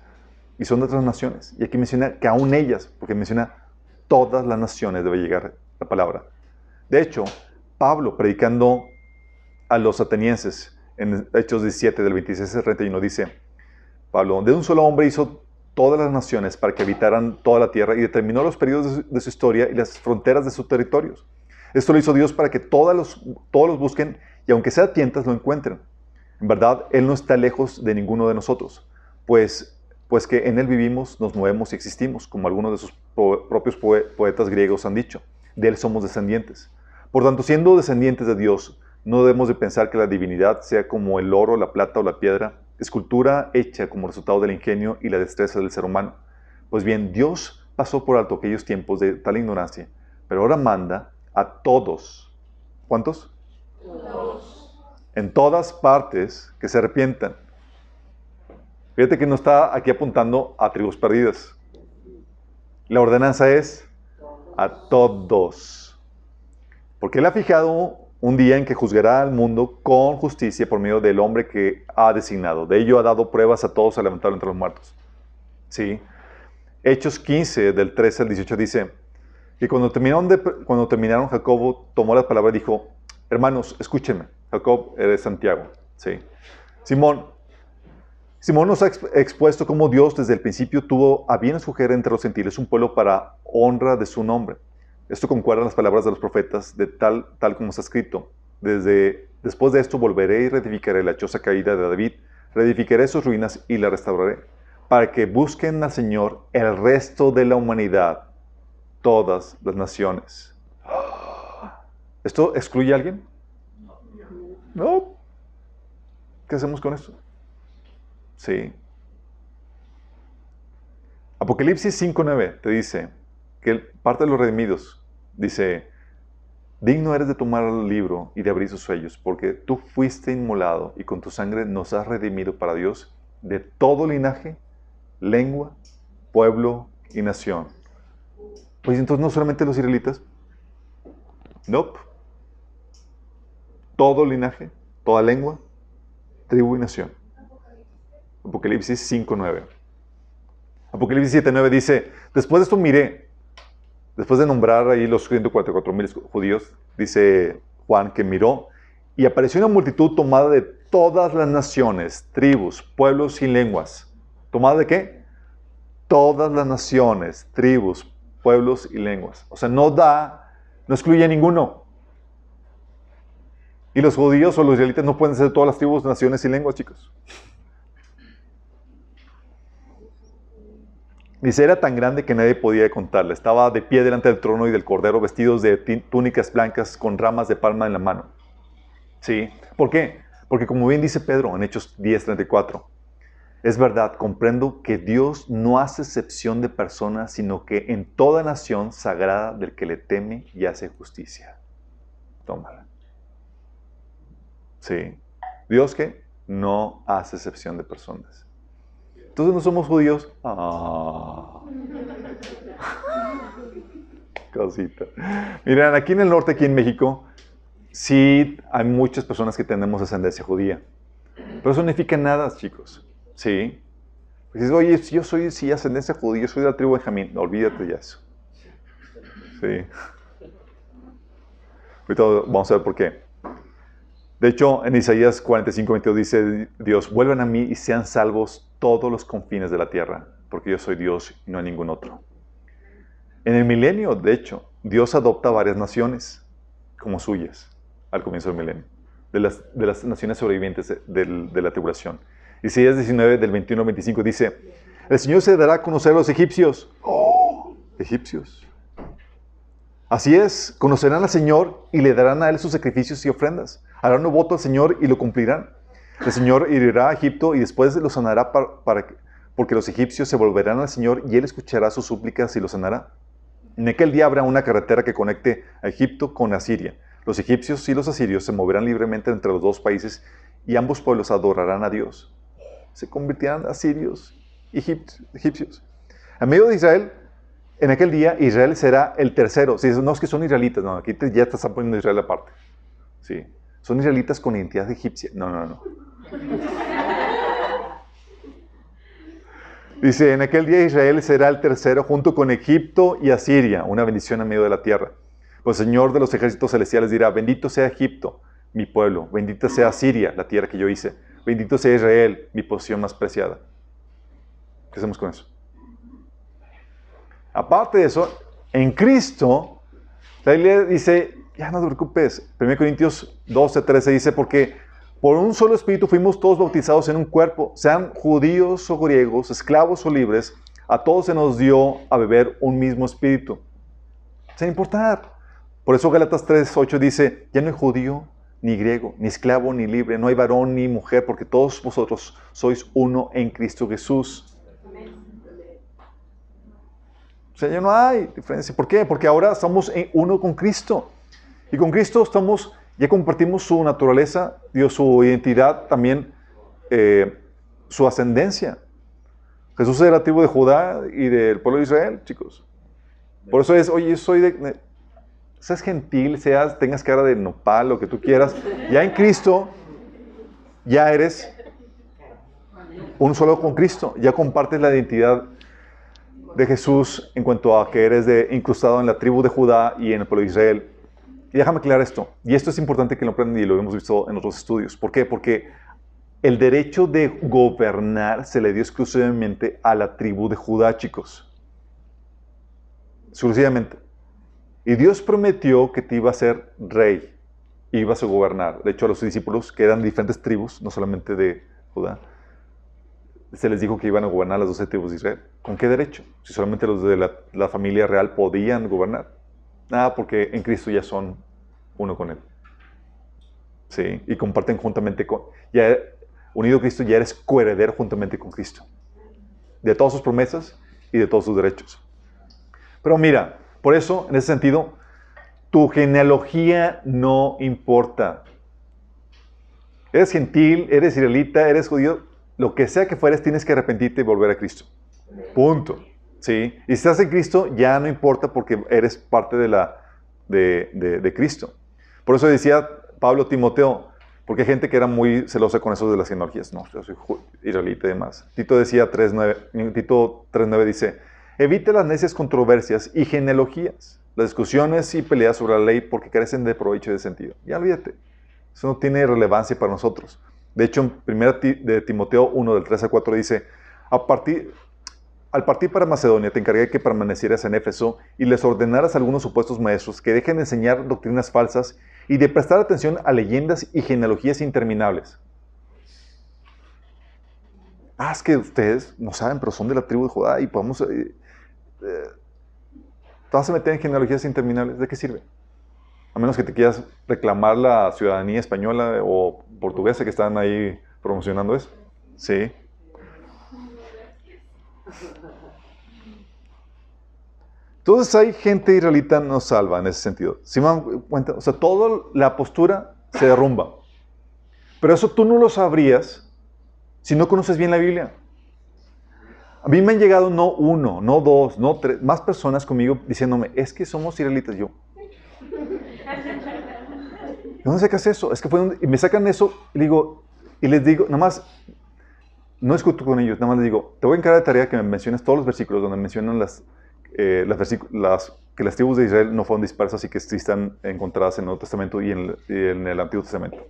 y son de otras naciones. Y aquí menciona que aún ellas, porque menciona todas las naciones debe llegar la palabra. De hecho, Pablo, predicando a los atenienses, en Hechos 17, del 26 al 31, dice, Pablo, de un solo hombre hizo todas las naciones para que habitaran toda la tierra y determinó los periodos de su, historia y las fronteras de sus territorios. Esto lo hizo Dios para que todos los, todos los busquen y aunque sea tientas lo encuentren. En verdad, Él no está lejos de ninguno de nosotros, pues, pues que en Él vivimos, nos movemos y existimos, como algunos de sus propios poe- poetas griegos han dicho. De Él somos descendientes. Por tanto, siendo descendientes de Dios, no debemos de pensar que la divinidad sea como el oro, la plata o la piedra, escultura hecha como resultado del ingenio y la destreza del ser humano. Pues bien, Dios pasó por alto aquellos tiempos de tal ignorancia, pero ahora manda a todos. ¿Cuántos? En todas partes que se arrepientan. Fíjate que no está aquí apuntando a tribus perdidas. La ordenanza es a todos. Porque Él ha fijado un día en que juzgará al mundo con justicia por medio del hombre que ha designado. De ello ha dado pruebas a todos al levantarlo entre los muertos. ¿Sí? Hechos 15, del 13 al 18 dice que cuando terminaron, de- cuando terminaron Jacobo tomó la palabra y dijo, hermanos, escúchenme. Jacob eres Santiago. ¿Sí? Simón, Simón nos ha exp- expuesto cómo Dios desde el principio tuvo a bien escoger entre los gentiles un pueblo para honra de su nombre. Esto concuerda en las palabras de los profetas, de tal, tal como está escrito. Desde, después de esto volveré y reedificaré la choza caída de David, reedificaré sus ruinas y la restauraré, para que busquen al Señor el resto de la humanidad, todas las naciones. ¿Esto excluye a alguien? No. ¿Qué hacemos con esto? Sí. Apocalipsis 5.9 te dice que parte de los redimidos dice, digno eres de tomar el libro y de abrir sus sellos, porque tú fuiste inmolado y con tu sangre nos has redimido para Dios de todo linaje, lengua, pueblo y nación. Pues entonces no solamente los israelitas, nope. Todo linaje, toda lengua, tribu y nación. Apocalipsis 5.9. Apocalipsis 7.9 dice, después de esto miré, después de nombrar ahí los 144 mil judíos, dice Juan que miró, y apareció una multitud tomada de todas las naciones, tribus, pueblos y lenguas. ¿Tomada de qué? Todas las naciones, tribus, pueblos y lenguas. O sea, no da, no excluye a ninguno. Y los judíos o los israelitas no pueden ser todas las tribus, naciones y lenguas, chicos. Dice, era tan grande que nadie podía contarla. Estaba de pie delante del trono y del cordero, vestidos de túnicas blancas con ramas de palma en la mano. ¿Sí? ¿Por qué? Porque como bien dice Pedro en Hechos 10:34, es verdad, comprendo que Dios no hace excepción de personas, sino que en toda nación sagrada del que le teme y hace justicia. Tómala. Sí. Dios que no hace excepción de personas. Entonces no somos judíos. Ah. Cosita. Miren, aquí en el norte, aquí en México, sí hay muchas personas que tenemos ascendencia judía. Pero eso no significa nada, chicos. Sí. Dices, oye, si yo soy sí, ascendencia judía, yo soy de la tribu de Benjamín. No, olvídate ya eso. Sí. Ahorita vamos a ver por qué. De hecho, en Isaías 45, 22 dice Dios, vuelvan a mí y sean salvos todos los confines de la tierra, porque yo soy Dios y no hay ningún otro. En el milenio, de hecho, Dios adopta varias naciones como suyas al comienzo del milenio, de las, de las naciones sobrevivientes de, de la tribulación. Isaías 19, del 21 al 25 dice, el Señor se dará a conocer a los egipcios. ¡Oh! Egipcios. Así es, conocerán al Señor y le darán a Él sus sacrificios y ofrendas. Harán un voto al Señor y lo cumplirán. El Señor herirá a Egipto y después lo sanará para, para que- porque los egipcios se volverán al Señor y Él escuchará sus súplicas y lo sanará. En aquel día habrá una carretera que conecte a Egipto con Asiria. Los egipcios y los asirios se moverán libremente entre los dos países y ambos pueblos adorarán a Dios. Se convertirán asirios y egip- egipcios. En medio de Israel, en aquel día Israel será el tercero. Si no es que son israelitas, no, aquí te- ya te están poniendo Israel aparte. Sí, son israelitas con identidad egipcia. No, no, no. Dice, en aquel día Israel será el tercero junto con Egipto y Asiria, una bendición en medio de la tierra. Pues el Señor de los ejércitos celestiales dirá, bendito sea Egipto, mi pueblo, bendita sea Siria, la tierra que yo hice, bendito sea Israel, mi posición más preciada. ¿Qué hacemos con eso? Aparte de eso, en Cristo, la Biblia dice, ya no te preocupes, 1 Corintios 12, 13 dice, porque por un solo espíritu fuimos todos bautizados en un cuerpo, sean judíos o griegos, esclavos o libres, a todos se nos dio a beber un mismo espíritu. Sin importar. Por eso Galatas 3, 8 dice, ya no hay judío, ni griego, ni esclavo, ni libre, no hay varón ni mujer, porque todos vosotros sois uno en Cristo Jesús. O sea, ya no hay diferencia. ¿Por qué? Porque ahora somos uno con Cristo. Y con Cristo estamos, ya compartimos su naturaleza, Dios, su identidad, también eh, su ascendencia. Jesús es la tribu de Judá y del pueblo de Israel, chicos. Por eso es, oye, yo soy de, seas gentil, seas, tengas cara de nopal, lo que tú quieras. Ya en Cristo, ya eres un solo con Cristo. Ya compartes la identidad de Jesús en cuanto a que eres de, incrustado en la tribu de Judá y en el pueblo de Israel. Déjame aclarar esto. Y esto es importante que lo aprendan y lo hemos visto en otros estudios. ¿Por qué? Porque el derecho de gobernar se le dio exclusivamente a la tribu de Judá, chicos. Exclusivamente. Y Dios prometió que te iba a ser rey ibas a gobernar. De hecho, a los discípulos, que eran diferentes tribus, no solamente de Judá, se les dijo que iban a gobernar las doce tribus de Israel. ¿Con qué derecho? Si solamente los de la, la familia real podían gobernar. Nada, porque en Cristo ya son uno con Él. Sí, y comparten juntamente con... Ya unido a Cristo, ya eres coheredero juntamente con Cristo. De todas sus promesas y de todos sus derechos. Pero mira, por eso, en ese sentido, tu genealogía no importa. Eres gentil, eres israelita, eres judío, lo que sea que fueres, tienes que arrepentirte y volver a Cristo. Punto. ¿Sí? Y si estás en Cristo, ya no importa porque eres parte de, la, de, de, de Cristo. Por eso decía Pablo Timoteo, porque hay gente que era muy celosa con eso de las genealogías. No, yo soy israelita y demás. Tito decía 3.9, Tito 3.9 dice, Evite las necias controversias y genealogías, las discusiones y peleas sobre la ley porque carecen de provecho y de sentido. Ya olvídate. Eso no tiene relevancia para nosotros. De hecho, en 1 de Timoteo 1, del 3 a 4 dice, a partir, al partir para Macedonia te encargué que permanecieras en Éfeso y les ordenaras a algunos supuestos maestros que dejen de enseñar doctrinas falsas y de prestar atención a leyendas y genealogías interminables. Ah, es que ustedes no saben, pero son de la tribu de Judá y podemos... Eh, eh, te meter en genealogías interminables, ¿de qué sirve? A menos que te quieras reclamar la ciudadanía española o portuguesa que están ahí promocionando eso. Sí. Entonces hay gente israelita no salva en ese sentido. Si me dan cuenta, o sea, toda la postura se derrumba. Pero eso tú no lo sabrías si no conoces bien la Biblia. A mí me han llegado no uno, no dos, no tres, más personas conmigo diciéndome, es que somos israelitas. Yo, ¿dónde sacas eso? Es que fue un... Y me sacan eso y, digo, y les digo, nada más, no discuto con ellos, nada más les digo, te voy a encargar de tarea que me menciones todos los versículos donde mencionan las, eh, las, las, que las tribus de Israel no fueron dispersas y que sí están encontradas en el Nuevo Testamento y en el, en el Antiguo Testamento.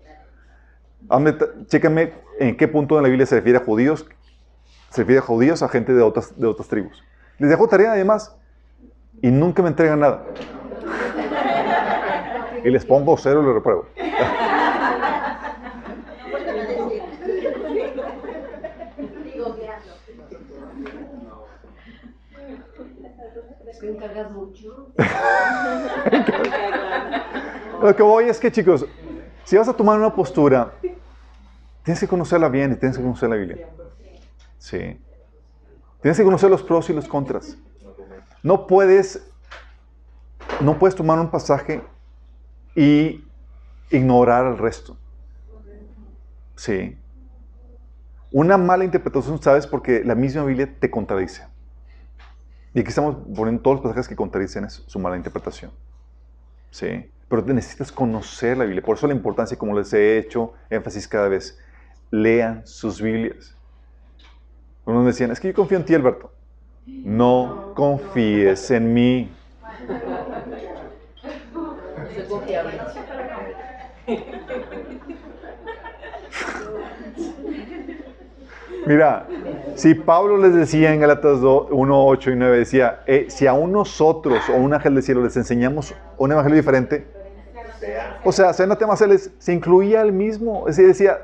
Hazme, chécame en qué punto en la Biblia se refiere a judíos, se refiere a judíos, a gente de otras, de otras tribus. Les dejo tarea además y nunca me entregan nada. Y les pongo cero y lo repruebo. Lo que voy es que, chicos, si vas a tomar una postura, tienes que conocerla bien y tienes que conocer la Biblia. Sí. Tienes que conocer los pros y los contras. No puedes, no puedes tomar un pasaje y ignorar el resto. Sí. Una mala interpretación, ¿sabes? Porque la misma Biblia te contradice. Y aquí estamos poniendo todos los pasajes que contradicen su mala interpretación. Sí. Pero necesitas conocer la Biblia. Por eso la importancia, como les he hecho énfasis cada vez, lean sus Biblias. Unos decían, es que yo confío en ti, Alberto. No confíes en mí. es confiable. Mira, si Pablo les decía en Galatas 2, 1, 8 y 9, decía, eh, si a un nosotros o un ángel del cielo les enseñamos un evangelio diferente, o sea, les se incluía el mismo. Es decir, decía,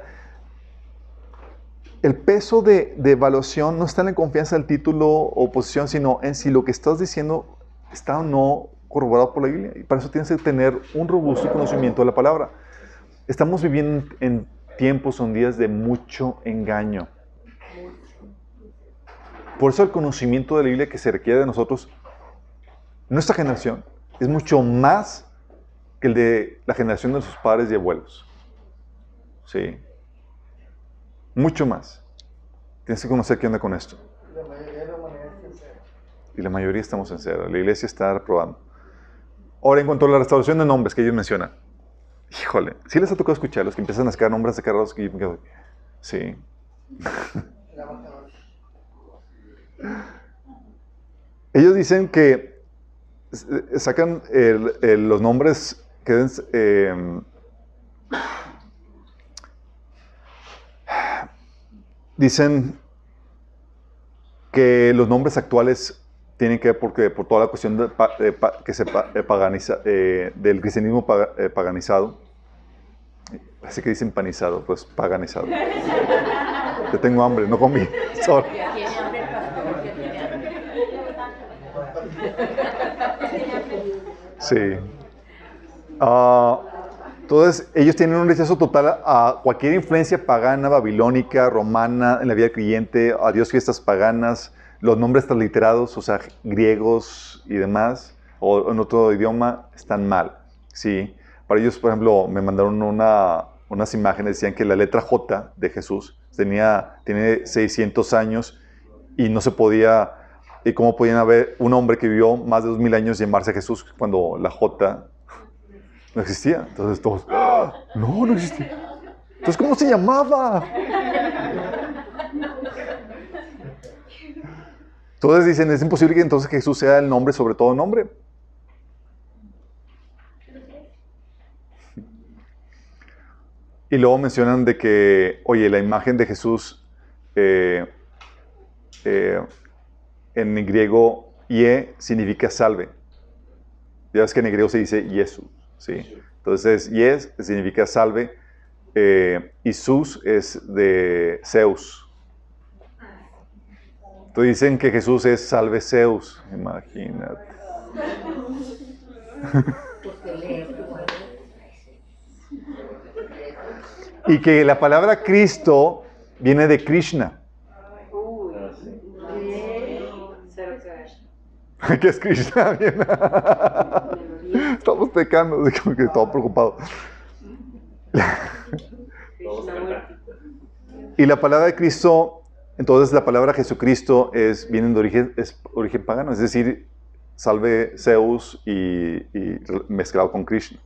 el peso de, de evaluación no está en la confianza del título o posición, sino en si lo que estás diciendo está o no corroborado por la Biblia. Y para eso tienes que tener un robusto conocimiento de la palabra. Estamos viviendo en tiempos, son días de mucho engaño. Por eso el conocimiento de la Biblia que se requiere de nosotros, nuestra generación, es mucho más que el de la generación de sus padres y abuelos. Sí. Mucho más. Tienes que conocer qué onda con esto. Y la mayoría estamos en cero. La iglesia está reprobando. Ahora, en cuanto a la restauración de nombres que ellos mencionan. Híjole, sí les ha tocado escuchar los que empiezan a sacar nombres de carros que Sí. Ellos dicen que sacan los nombres que eh, dicen que los nombres actuales tienen que ver porque, por toda la cuestión que se paganiza, eh, del cristianismo eh, paganizado. Parece que dicen panizado, pues paganizado. Yo tengo hambre, no comí. Sí. Ah, entonces, ellos tienen un rechazo total a cualquier influencia pagana, babilónica, romana, en la vida creyente, a Dios fiestas paganas, los nombres transliterados, o sea, griegos y demás, o en otro idioma, están mal. Sí. Para ellos, por ejemplo, me mandaron una, unas imágenes, decían que la letra J de Jesús tenía, tiene 600 años y no se podía y cómo podían haber un hombre que vivió más de dos mil años llamarse Jesús cuando la J no existía. Entonces todos, ¡Ah! no, no existía. Entonces, ¿cómo se llamaba? Entonces dicen, es imposible que entonces Jesús sea el nombre sobre todo nombre. Y luego mencionan de que, oye, la imagen de Jesús eh, eh, en griego, ye significa salve. Ya ves que en griego se dice Jesús, ¿sí? Entonces, yes significa salve eh, y sus es de Zeus. Entonces dicen que Jesús es salve Zeus, imagínate. y que la palabra Cristo viene de Krishna. ¿Qué es Krishna? Estamos pecando, como que estaba preocupado. y la palabra de Cristo, entonces la palabra Jesucristo es, viene de origen, es origen pagano, es decir, salve Zeus y, mezclado con Krishna.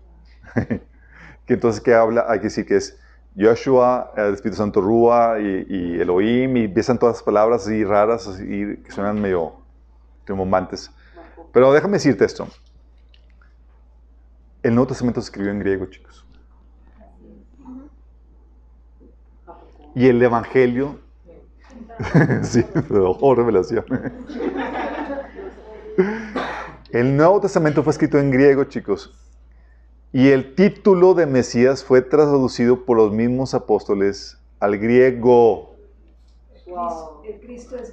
que entonces, ¿qué habla? Hay que decir que es Joshua, el Espíritu Santo Rúa y, y Elohim, y empiezan todas las palabras así raras, así, que suenan medio triunfantes. Pero déjame decirte esto. El Nuevo Testamento se escribió en griego, chicos. Y el Evangelio, sí, ojo, revelación. El Nuevo Testamento fue escrito en griego, chicos. Y el título de Mesías fue traducido por los mismos apóstoles al griego.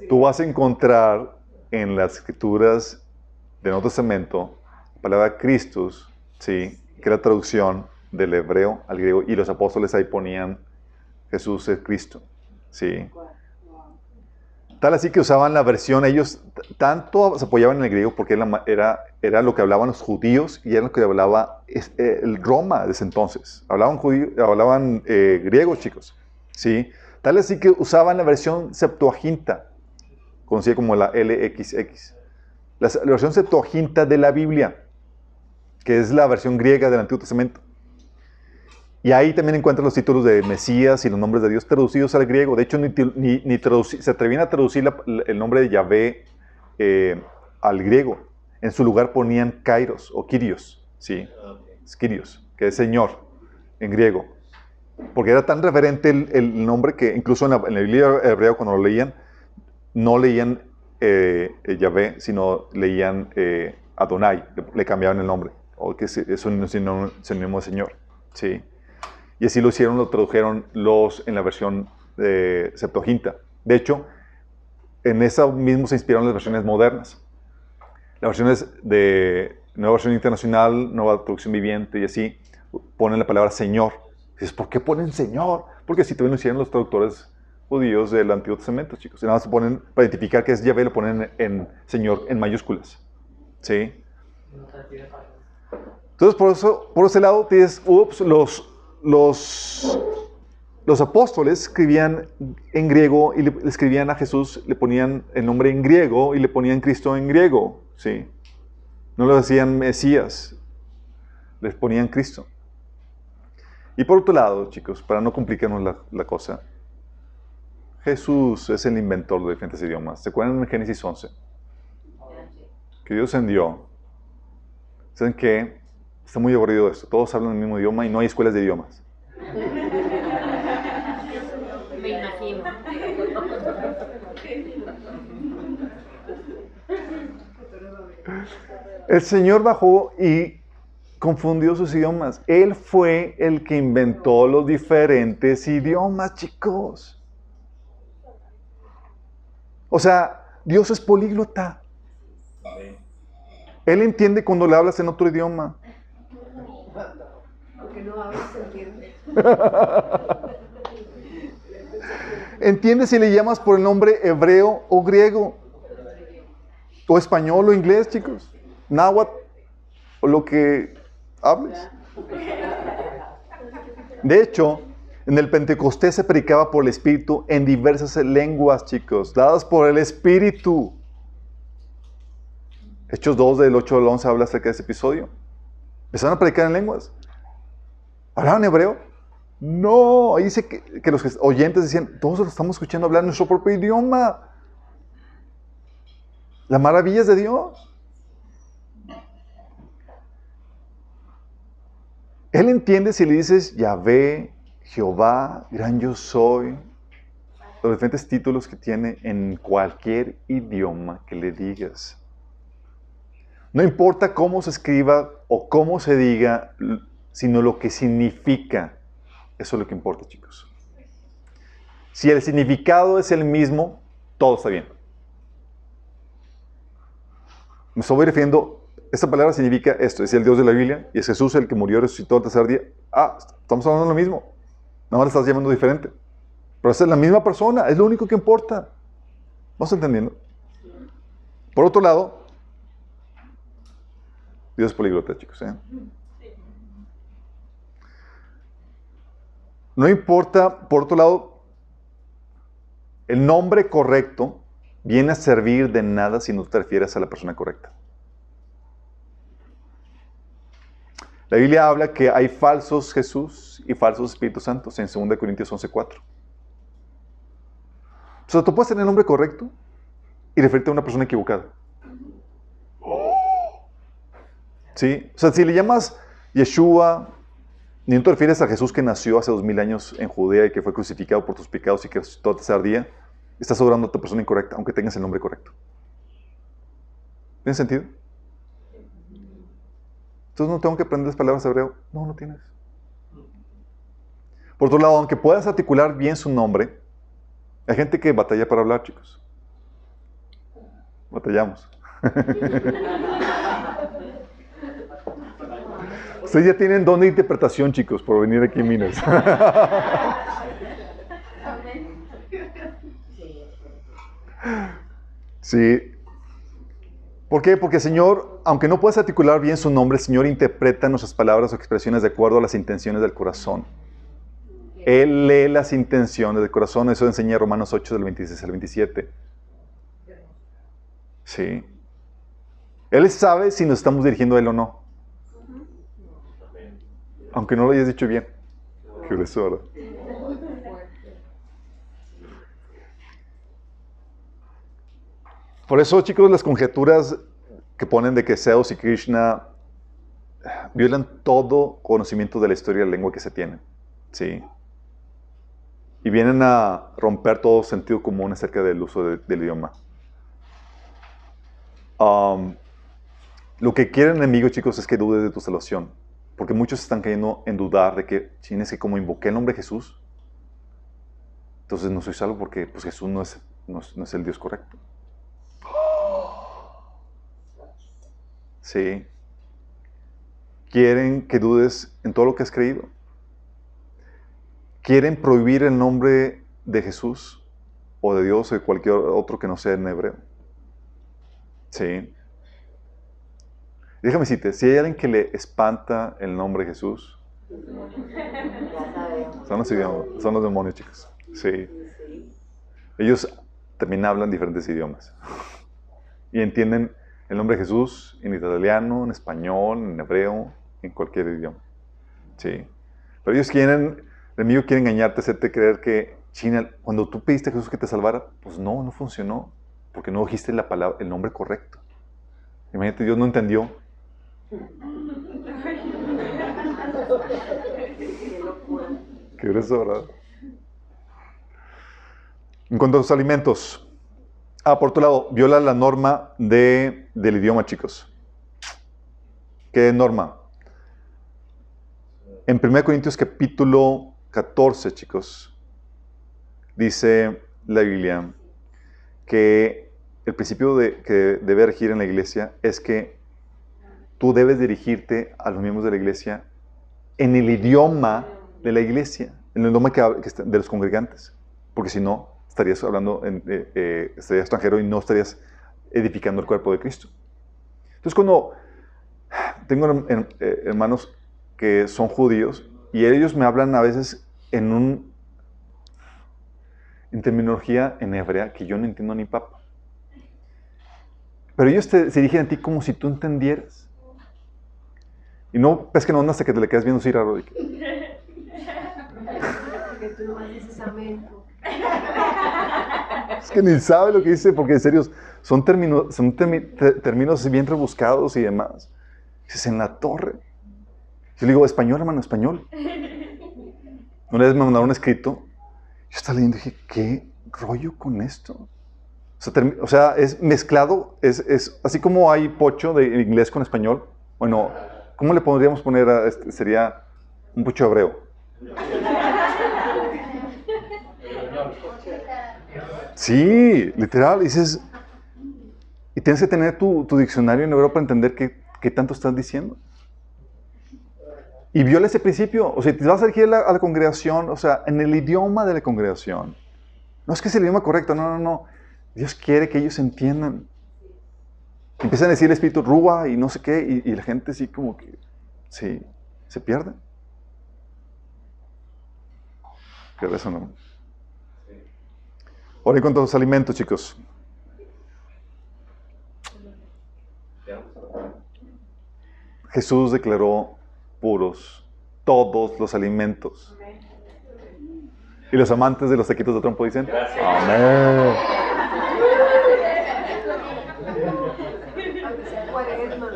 Tú vas a encontrar en las escrituras del Nuevo Testamento la palabra Christus, ¿sí? que era traducción del hebreo al griego, y los apóstoles ahí ponían Jesús es Cristo. ¿sí? Tal así que usaban la versión, ellos tanto se apoyaban en el griego porque era, era, lo que hablaban los judíos y era lo que hablaba eh, el Roma de ese entonces. Hablaban, judío, hablaban eh, chicos. ¿sí? Tal así que usaban la versión Septuaginta, conocida como la LXX. La, versión Septuaginta de la Biblia, que es la versión griega del Antiguo Testamento. Y ahí también encuentran los títulos de Mesías y los nombres de Dios traducidos al griego. De hecho, ni, ni, se atrevían a traducir el nombre de Yahvé eh, al griego. En su lugar ponían Kairos o Kyrios. ¿sí? es que es Señor en griego. Porque era tan referente el, el nombre que incluso en la, en la Biblia hebrea cuando lo leían, no leían eh, eh, Yahvé, sino leían eh, Adonai, le, le el nombre, o que es, es un sinónimo de Señor. ¿sí? Y así lo hicieron, lo tradujeron los en la versión de Septuaginta. De hecho, en esa mismo se inspiraron las versiones modernas. Las versiones de Nueva Versión Internacional, Nueva Traducción Viviente y así, ponen la palabra Señor. Dices, ¿por qué ponen Señor? Porque así también lo hicieron los traductores judíos del Antiguo Testamento, chicos. Y nada más ponen, para identificar que es Yahvé, lo ponen en, Señor en mayúsculas. ¿Sí? Entonces, por, eso, por ese lado, tienes, ups, los, los, los apóstoles escribían en griego y le, escribían a Jesús, le ponían el nombre en griego y le ponían Cristo en griego. ¿Sí? No lo decían Mesías, les ponían Cristo. Y por otro lado, chicos, para no complicarnos la cosa, Jesús es el inventor de diferentes idiomas. ¿Se acuerdan en Génesis 11? Que Dios envió. ¿Saben qué? Está muy aburrido esto. Todos hablan el mismo idioma y no hay escuelas de idiomas. Me imagino. El Señor bajó y confundió sus idiomas. Él fue el que inventó los diferentes idiomas, chicos. O sea, Dios es políglota. Él entiende cuando le hablas en otro idioma. Aunque no hablas, se entiende. Entiende si le llamas por el nombre hebreo o griego. O español o inglés, chicos. Náhuatl o lo que hables. De hecho, en el Pentecostés se predicaba por el Espíritu en diversas lenguas, chicos, dadas por el Espíritu. Hechos 2 del 8 al 11 habla acerca de ese episodio. Empezaron a predicar en lenguas. ¿Hablaban hebreo? No, ahí dice que, los oyentes decían, todos lo estamos escuchando hablar nuestro propio idioma. Las maravillas de Dios. Él entiende si le dices Yahvé, Jehová, gran yo soy, los diferentes títulos que tiene en cualquier idioma que le digas. No importa cómo se escriba o cómo se diga, sino lo que significa. Eso es lo que importa, chicos. Si el significado es el mismo, todo está bien. Me estoy refiriendo, esta palabra significa esto, es el Dios de la Biblia y es Jesús el que murió resucitó el tercer día. Ah, estamos hablando de lo mismo. Nada más le estás llamando diferente. Pero esa es la misma persona, es lo único que importa. ¿Vamos entendiendo? Por otro lado, Dios es políglota, chicos. ¿eh? No importa, por otro lado, el nombre correcto viene a servir de nada si no te refieres a la persona correcta. La Biblia habla que hay falsos Jesús y falsos Espíritus Santos en 2 Corintios 11:4. O sea, tú puedes tener el nombre correcto y referirte a una persona equivocada. ¿Sí? O sea, si le llamas Yeshua, ni no te refieres a Jesús que nació hace dos mil años en Judea y que fue crucificado por tus pecados y que resucitó el tercer día, estás adorando a otra persona incorrecta, aunque tengas el nombre correcto. ¿Tiene sentido? Entonces no tengo que aprender las palabras de hebreo. No, no tienes. Por otro lado, aunque puedas articular bien su nombre, hay gente que batalla para hablar, chicos. Batallamos. Ustedes ya tienen don de interpretación, chicos, por venir aquí a Minas. Sí. ¿Por qué? Porque el Señor, aunque no puedas articular bien su nombre, el Señor interpreta nuestras palabras o expresiones de acuerdo a las intenciones del corazón. Él lee las intenciones del corazón. Eso enseña Romanos 8, del 26 al 27. Sí. Él sabe si nos estamos dirigiendo a Él o no. Aunque no lo hayas dicho bien. Qué grueso, Por eso, chicos, las conjeturas que ponen de que Zeus y Krishna violan todo conocimiento de la historia de la lengua que se tiene. ¿Sí? Y vienen a romper todo sentido común acerca del uso de- del idioma. Um, lo que quiere el enemigo, chicos, es que dudes de tu salvación. Porque muchos están cayendo en dudar de que, tienes que como invoqué el nombre de Jesús, entonces no soy salvo porque pues, Jesús no no es el Dios correcto. Sí. Quieren que dudes en todo lo que has creído. Quieren prohibir el nombre de Jesús o de Dios o de cualquier otro que no sea en hebreo. Sí. Déjame decirte, si hay alguien que le espanta el nombre de Jesús, son los, idiomas- son los demonios, chicos. Sí. Ellos también hablan diferentes idiomas. Y entienden el nombre de Jesús en italiano, en español, en hebreo, en cualquier idioma. Sí. Pero ellos quieren, el enemigo quiere engañarte, hacerte creer que, China, cuando tú pediste a Jesús que te salvara, pues no, no funcionó. Porque no dijiste la palabra, el nombre correcto. Imagínate, Dios no entendió. Qué grueso, ¿verdad? En cuanto a los alimentos. Ah, por otro lado, viola la norma de, del idioma, chicos. ¿Qué norma? En 1 Corintios capítulo 14, chicos, dice la Biblia que el principio de, que debe regir en la iglesia es que tú debes dirigirte a los miembros de la iglesia en el idioma de la iglesia, en el idioma que, de los congregantes, porque si no, estarías hablando, en, eh, eh, estarías extranjero y no estarías edificando el cuerpo de Cristo. Entonces, cuando tengo eh, hermanos que son judíos y ellos me hablan a veces en un en terminología en hebrea que yo no entiendo ni papa. Pero ellos te, se dirigen a ti como si tú entendieras. Y no pesquen onda hasta que te le quedas viendo así raro. de que, Que tú nomás dices amén. Es que ni sabe lo que dice, porque en serio, son, término- son términos bien rebuscados y demás. Dices, en la torre. Yo le digo, español, hermano, español. Una vez me mandaron un escrito. Yo estaba leyendo y dije, ¿qué rollo con esto? O sea, o sea, es mezclado, es, es así como hay pocho de inglés con español. Bueno, ¿cómo le podríamos poner a este? Sería un pocho hebreo. Sí, literal. Dices, y tienes que tener tu, diccionario en hebreo para entender qué, qué tanto estás diciendo. Y viola ese principio. O sea, te vas a dirigir a la, a la congregación, o sea, en el idioma de la congregación. No es que es el idioma correcto, no, no, no. Dios quiere que ellos entiendan. Empiezan a decir el espíritu rúa y no sé qué, y, la gente así como que, sí, se pierde. Pierde eso, ¿no? Ahora en cuanto a los alimentos, chicos. Jesús declaró puros todos los alimentos. Y los amantes de los taquitos de trompo dicen, Amén. Sea cuaresma.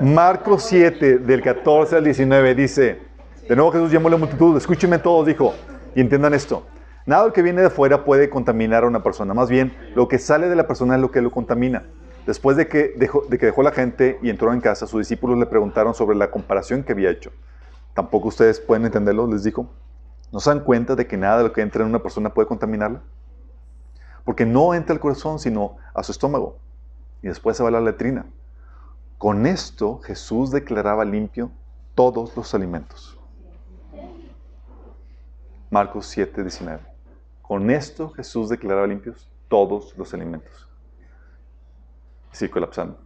Marcos 7, del 14 al 19, dice, de nuevo Jesús llamó a la multitud, escúchenme todos, dijo, y entiendan esto, nada que viene de fuera puede contaminar a una persona, más bien lo que sale de la persona es lo que lo contamina. Después de que dejó, de que dejó la gente y entró en casa, sus discípulos le preguntaron sobre la comparación que había hecho. Tampoco ustedes pueden entenderlo, les dijo. ¿No se dan cuenta de que nada de lo que entra en una persona puede contaminarla? Porque no entra al corazón, sino a su estómago. Y después se va a la letrina. Con esto Jesús declaraba limpio todos los alimentos. Marcos 7, 19. Con esto Jesús declaraba limpios todos los alimentos. Sí, colapsando.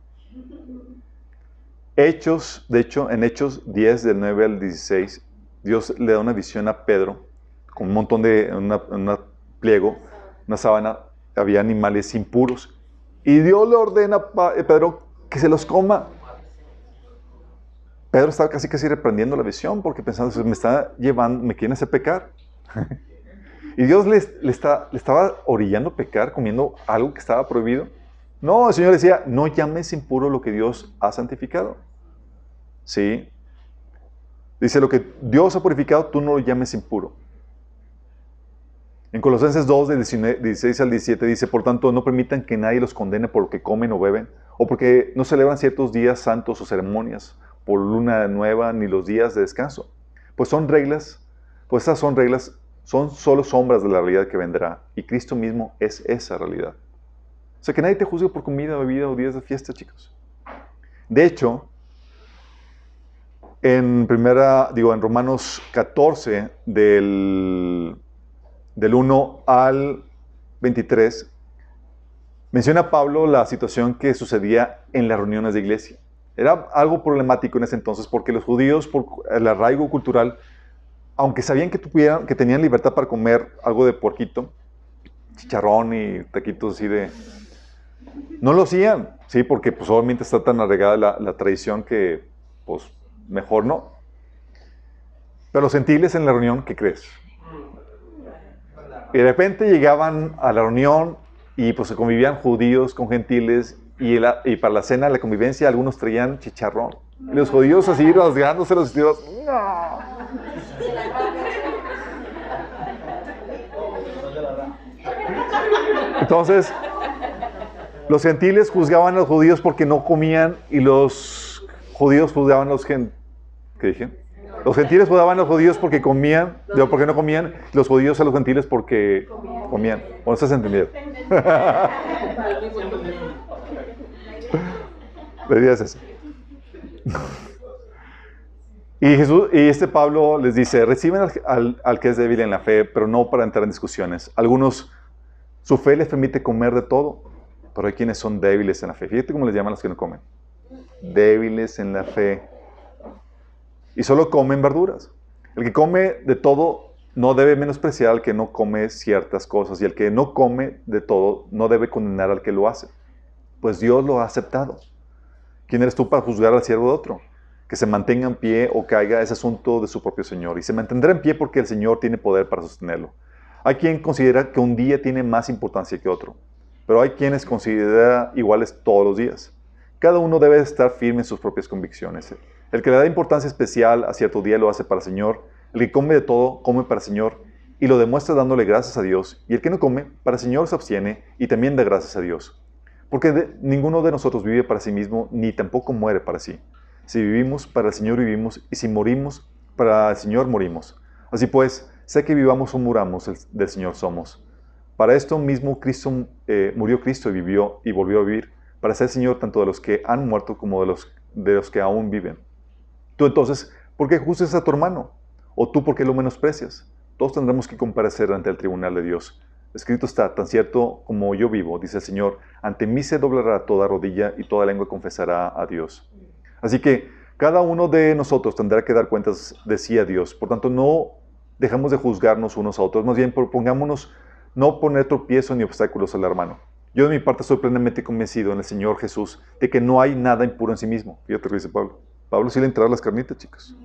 Hechos, de hecho, en Hechos 10, del 9 al 16, Dios le da una visión a Pedro con un montón de, una, pliego, una sábana, había animales impuros. Y Dios le ordena a Pedro que se los coma. Pedro estaba casi casi reprendiendo la visión porque pensando, me está llevando, me quieren hacer pecar. y Dios le, estaba orillando a pecar comiendo algo que estaba prohibido. No, el Señor decía, no llames impuro lo que Dios ha santificado. ¿Sí? Dice, lo que Dios ha purificado, tú no lo llames impuro. En Colosenses 2, de 19 16 al 17, dice, por tanto, no permitan que nadie los condene por lo que comen o beben, o porque no celebran ciertos días santos o ceremonias, por luna nueva, ni los días de descanso. Pues son reglas, pues esas son reglas, son solo sombras de la realidad que vendrá, y Cristo mismo es esa realidad. O sea, que nadie te juzgue por comida, bebida o días de fiesta, chicos. De hecho, en primera, digo, en Romanos 14, del, del 1 al 23, menciona Pablo la situación que sucedía en las reuniones de iglesia. Era algo problemático en ese entonces porque los judíos, por el arraigo cultural, aunque sabían que, tuvieran, que tenían libertad para comer algo de porquito, chicharrón y taquitos así de... No lo hacían, ¿sí? Porque pues obviamente está tan arraigada la, tradición que pues mejor no. Pero los gentiles en la reunión, ¿qué crees? Y de repente llegaban a la reunión y pues se convivían judíos con gentiles y, la- y para la cena, la convivencia, algunos traían chicharrón. Y los judíos así rasgándose los vestidos. ¡No! Entonces, los gentiles juzgaban a los judíos porque no comían y los judíos juzgaban a los gentiles. ¿Qué dije? Los gentiles juzgaban a los judíos porque comían, digo, porque no comían, los judíos a los gentiles porque comían. ¿O no se has entendido? La idea es. Y, Jesús, y este Pablo les dice, reciben al- al que es débil en la fe, pero no para entrar en discusiones. Algunos, su fe les permite comer de todo, pero hay quienes son débiles en la fe. Fíjate cómo les llaman los que no comen. Débiles en la fe. Y solo comen verduras. El que come de todo no debe menospreciar al que no come ciertas cosas. Y el que no come de todo no debe condenar al que lo hace. Pues Dios lo ha aceptado. ¿Quién eres tú para juzgar al siervo de otro? Que se mantenga en pie o caiga es asunto de su propio Señor. Y se mantendrá en pie porque el Señor tiene poder para sostenerlo. Hay quien considera que un día tiene más importancia que otro. Pero hay quienes consideran iguales todos los días. Cada uno debe estar firme en sus propias convicciones. El que le da importancia especial a cierto día lo hace para el Señor. El que come de todo, come para el Señor y lo demuestra dándole gracias a Dios. Y el que no come, para el Señor se abstiene y también da gracias a Dios. Porque ninguno de nosotros vive para sí mismo, ni tampoco muere para sí. Si vivimos, para el Señor vivimos, y si morimos, para el Señor morimos. Así pues, sé que vivamos o muramos, el- del Señor somos. Para esto mismo Cristo, eh, murió Cristo y vivió y volvió a vivir, para ser Señor tanto de los que han muerto como de los, de los que aún viven. Tú entonces, ¿por qué juzgas a tu hermano? ¿O tú por qué lo menosprecias? Todos tendremos que comparecer ante el tribunal de Dios. Escrito está, tan cierto como yo vivo, dice el Señor, ante mí se doblará toda rodilla y toda lengua confesará a Dios. Así que cada uno de nosotros tendrá que dar cuentas de sí a Dios. Por tanto, no dejamos de juzgarnos unos a otros, más bien propongámonos no poner tropiezo ni obstáculos al hermano. Yo de mi parte estoy plenamente convencido en el Señor Jesús de que no hay nada impuro en sí mismo. Fíjate lo dice Pablo. Pablo sí le entraron las carnitas, chicos.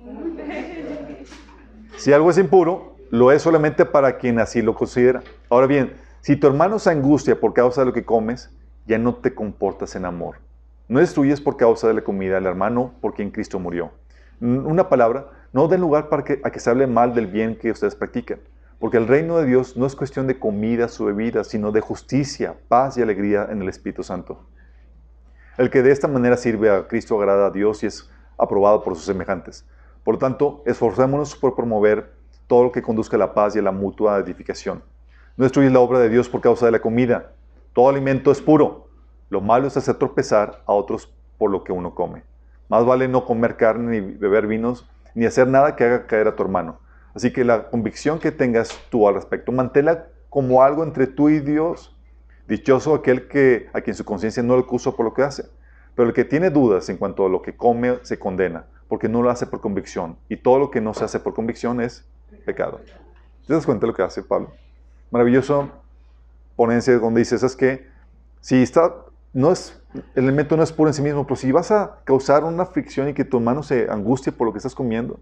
Si algo es impuro, lo es solamente para quien así lo considera. Ahora bien, si tu hermano se angustia por causa de lo que comes, ya no te comportas en amor. No destruyes por causa de la comida al hermano por quien Cristo murió. Una palabra, no den lugar para que, a que se hable mal del bien que ustedes practican, porque el reino de Dios no es cuestión de comidas o bebidas, sino de justicia, paz y alegría en el Espíritu Santo. El que de esta manera sirve a Cristo agrada a Dios y es aprobado por sus semejantes. Por lo tanto, esforcémonos por promover todo lo que conduzca a la paz y a la mutua edificación. No destruyes la obra de Dios por causa de la comida. Todo alimento es puro. Lo malo es hacer tropezar a otros por lo que uno come. Más vale no comer carne ni beber vinos, ni hacer nada que haga caer a tu hermano. Así que la convicción que tengas tú al respecto, manténla como algo entre tú y Dios. Dichoso aquel que, a quien su conciencia no le acusa por lo que hace. Pero el que tiene dudas en cuanto a lo que come se condena, porque no lo hace por convicción. Y todo lo que no se hace por convicción es pecado. ¿Te das cuenta de lo que hace Pablo? Maravilloso ponencia donde dice, ¿sabes qué? Si está, no es, el elemento no es puro en sí mismo, pero si vas a causar una fricción y que tu hermano se angustie por lo que estás comiendo,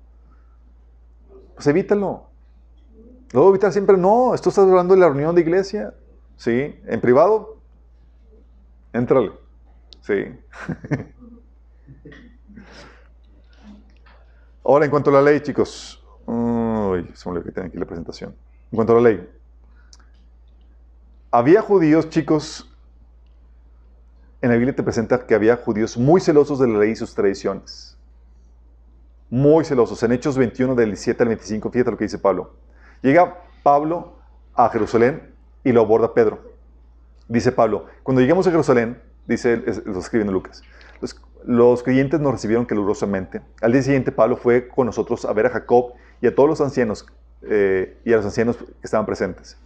pues evítalo. Lo debo evitar siempre, no, esto estás hablando de la reunión de iglesia, ¿sí? En privado, Éntrale. Sí. Ahora, en cuanto a la ley, chicos. Uy, se me olvidó que tengo aquí la presentación. En cuanto a la ley. Había judíos, chicos. En la Biblia te presenta que había judíos muy celosos de la ley y sus tradiciones. Muy celosos. En Hechos 21, del 17 al 25, fíjate lo que dice Pablo. Llega Pablo a Jerusalén y lo aborda Pedro. Dice Pablo, cuando llegamos a Jerusalén, dice, lo escribe en Lucas, los, los creyentes nos recibieron calurosamente. Al día siguiente Pablo fue con nosotros a ver a Jacob y a todos los ancianos eh, y a los ancianos que estaban presentes.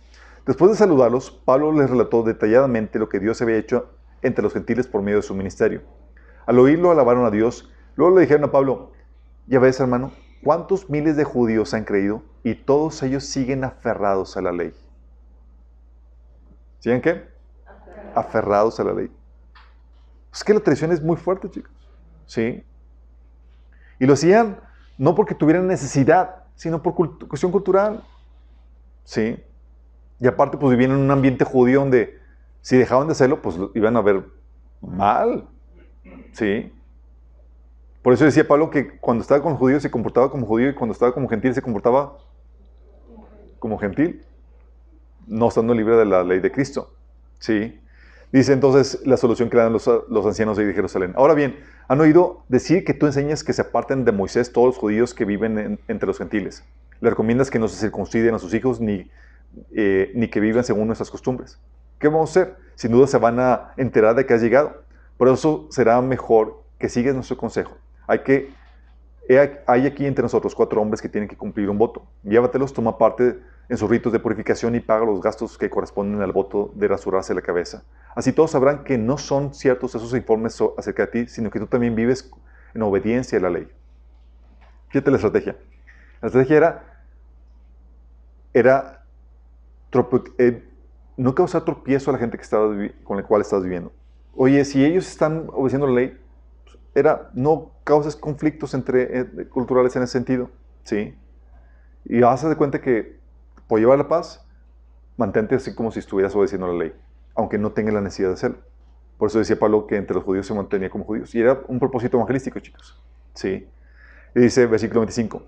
Después de saludarlos, Pablo les relató detalladamente lo que Dios había hecho entre los gentiles por medio de su ministerio. Al oírlo, alabaron a Dios. Luego le dijeron a Pablo, ya ves, hermano, ¿cuántos miles de judíos han creído y todos ellos siguen aferrados a la ley? ¿Siguen qué? Aferrados a la ley. Es que la tradición es muy fuerte, chicos. ¿Sí? Y lo hacían no porque tuvieran necesidad, sino por cuestión cultural. ¿Sí? Y aparte, pues vivían en un ambiente judío donde si dejaban de hacerlo, pues lo iban a ver mal. ¿Sí? Por eso decía Pablo que cuando estaba con judíos se comportaba como judío y cuando estaba como gentil se comportaba como gentil, no estando libre de la ley de Cristo. ¿Sí? Dice entonces la solución que le dan los, ancianos de Jerusalén. Ahora bien, han oído decir que tú enseñas que se aparten de Moisés todos los judíos que viven en- entre los gentiles. Le recomiendas que no se circunciden a sus hijos ni, eh, ni que vivan según nuestras costumbres. ¿Qué vamos a hacer? Sin duda se van a enterar de que has llegado. Por eso será mejor que sigas nuestro consejo. Hay que hay aquí entre nosotros cuatro hombres que tienen que cumplir un voto. Llévatelos, toma parte en sus ritos de purificación y paga los gastos que corresponden al voto de rasurarse la cabeza. Así todos sabrán que no son ciertos esos informes acerca de ti, sino que tú también vives en obediencia a la ley. Fíjate la estrategia. La estrategia era, era eh, no causar tropiezo a la gente que con la cual estás viviendo. Oye, si ellos están obedeciendo la ley, pues, era no causes conflictos entre eh, culturales en ese sentido, ¿sí? Y vas a dar cuenta que por llevar la paz, mantente así como si estuvieras obedeciendo la ley, aunque no tengas la necesidad de hacerlo. Por eso decía Pablo que entre los judíos se mantenía como judíos. Y era un propósito evangelístico, chicos. ¿Sí? Y dice, versículo 25.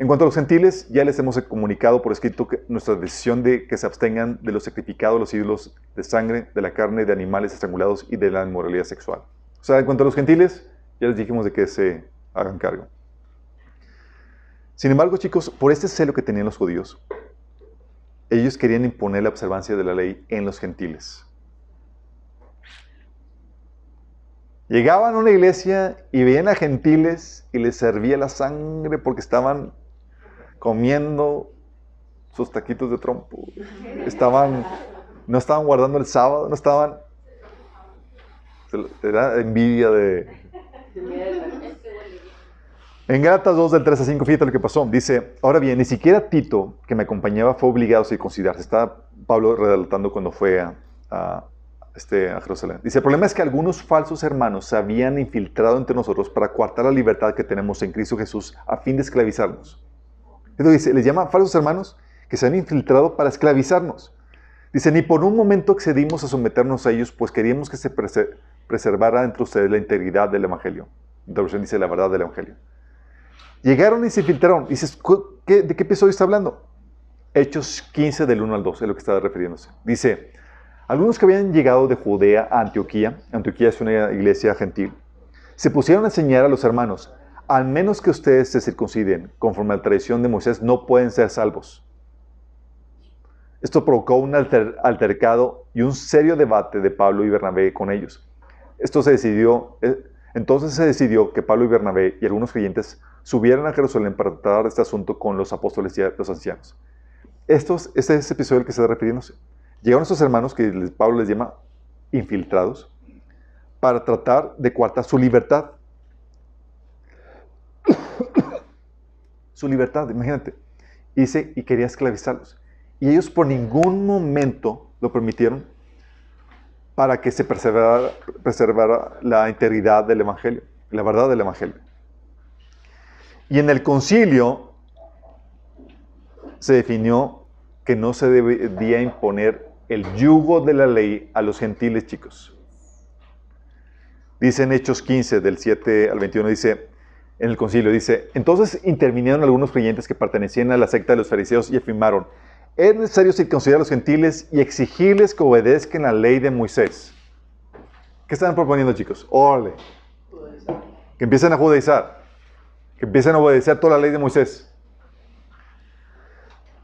En cuanto a los gentiles, ya les hemos comunicado por escrito nuestra decisión de que se abstengan de los sacrificados, los ídolos de sangre, de la carne, de animales estrangulados y de la inmoralidad sexual. O sea, en cuanto a los gentiles, ya les dijimos de que se hagan cargo. Sin embargo, chicos, por este celo que tenían los judíos, ellos querían imponer la observancia de la ley en los gentiles. Llegaban a una iglesia y veían a gentiles y les servía la sangre porque estaban comiendo sus taquitos de trompo. Estaban, no estaban guardando el sábado, no estaban... Era envidia de, en Gálatas 2, del 3 a 5, fíjate lo que pasó. Dice, ahora bien, ni siquiera Tito, que me acompañaba, fue obligado a circuncidarse. Está Pablo relatando cuando fue a, a, este, a Jerusalén. Dice, el problema es que algunos falsos hermanos se habían infiltrado entre nosotros para coartar la libertad que tenemos en Cristo Jesús a fin de esclavizarnos. Entonces dice, les llama falsos hermanos que se han infiltrado para esclavizarnos. Dice, ni por un momento accedimos a someternos a ellos, pues queríamos que se preser- preservara entre ustedes la integridad del Evangelio. Otra versión dice la verdad del Evangelio. Llegaron y se infiltraron. Dices, ¿cu- qué- ¿de qué episodio está hablando? Hechos 15 del 1 al 2, es lo que está refiriéndose. Dice, algunos que habían llegado de Judea a Antioquía, Antioquía es una iglesia gentil, se pusieron a enseñar a los hermanos, al menos que ustedes se circunciden, conforme a la tradición de Moisés, no pueden ser salvos. Esto provocó un alter- altercado y un serio debate de Pablo y Bernabé con ellos. Esto se decidió, eh, entonces se decidió que Pablo y Bernabé y algunos creyentes subieran a Jerusalén para tratar este asunto con los apóstoles y los ancianos. Estos, este es el episodio al que se está refiriéndose. Llegaron estos hermanos que Pablo les llama infiltrados para tratar de coartar su libertad. Su libertad, imagínate. Dice, y quería esclavizarlos. Y ellos por ningún momento lo permitieron para que se preservara, preservara la integridad del Evangelio, la verdad del Evangelio. Y en el concilio se definió que no se debía imponer el yugo de la ley a los gentiles, chicos. Dice en Hechos 15, del 7 al 21, dice, en el concilio, dice, entonces intervinieron algunos creyentes que pertenecían a la secta de los fariseos y afirmaron, es necesario circuncidar a los gentiles y exigirles que obedezcan la ley de Moisés. ¿Qué están proponiendo, chicos? Órale. Que empiecen a judaizar. Que empiecen a obedecer toda la ley de Moisés.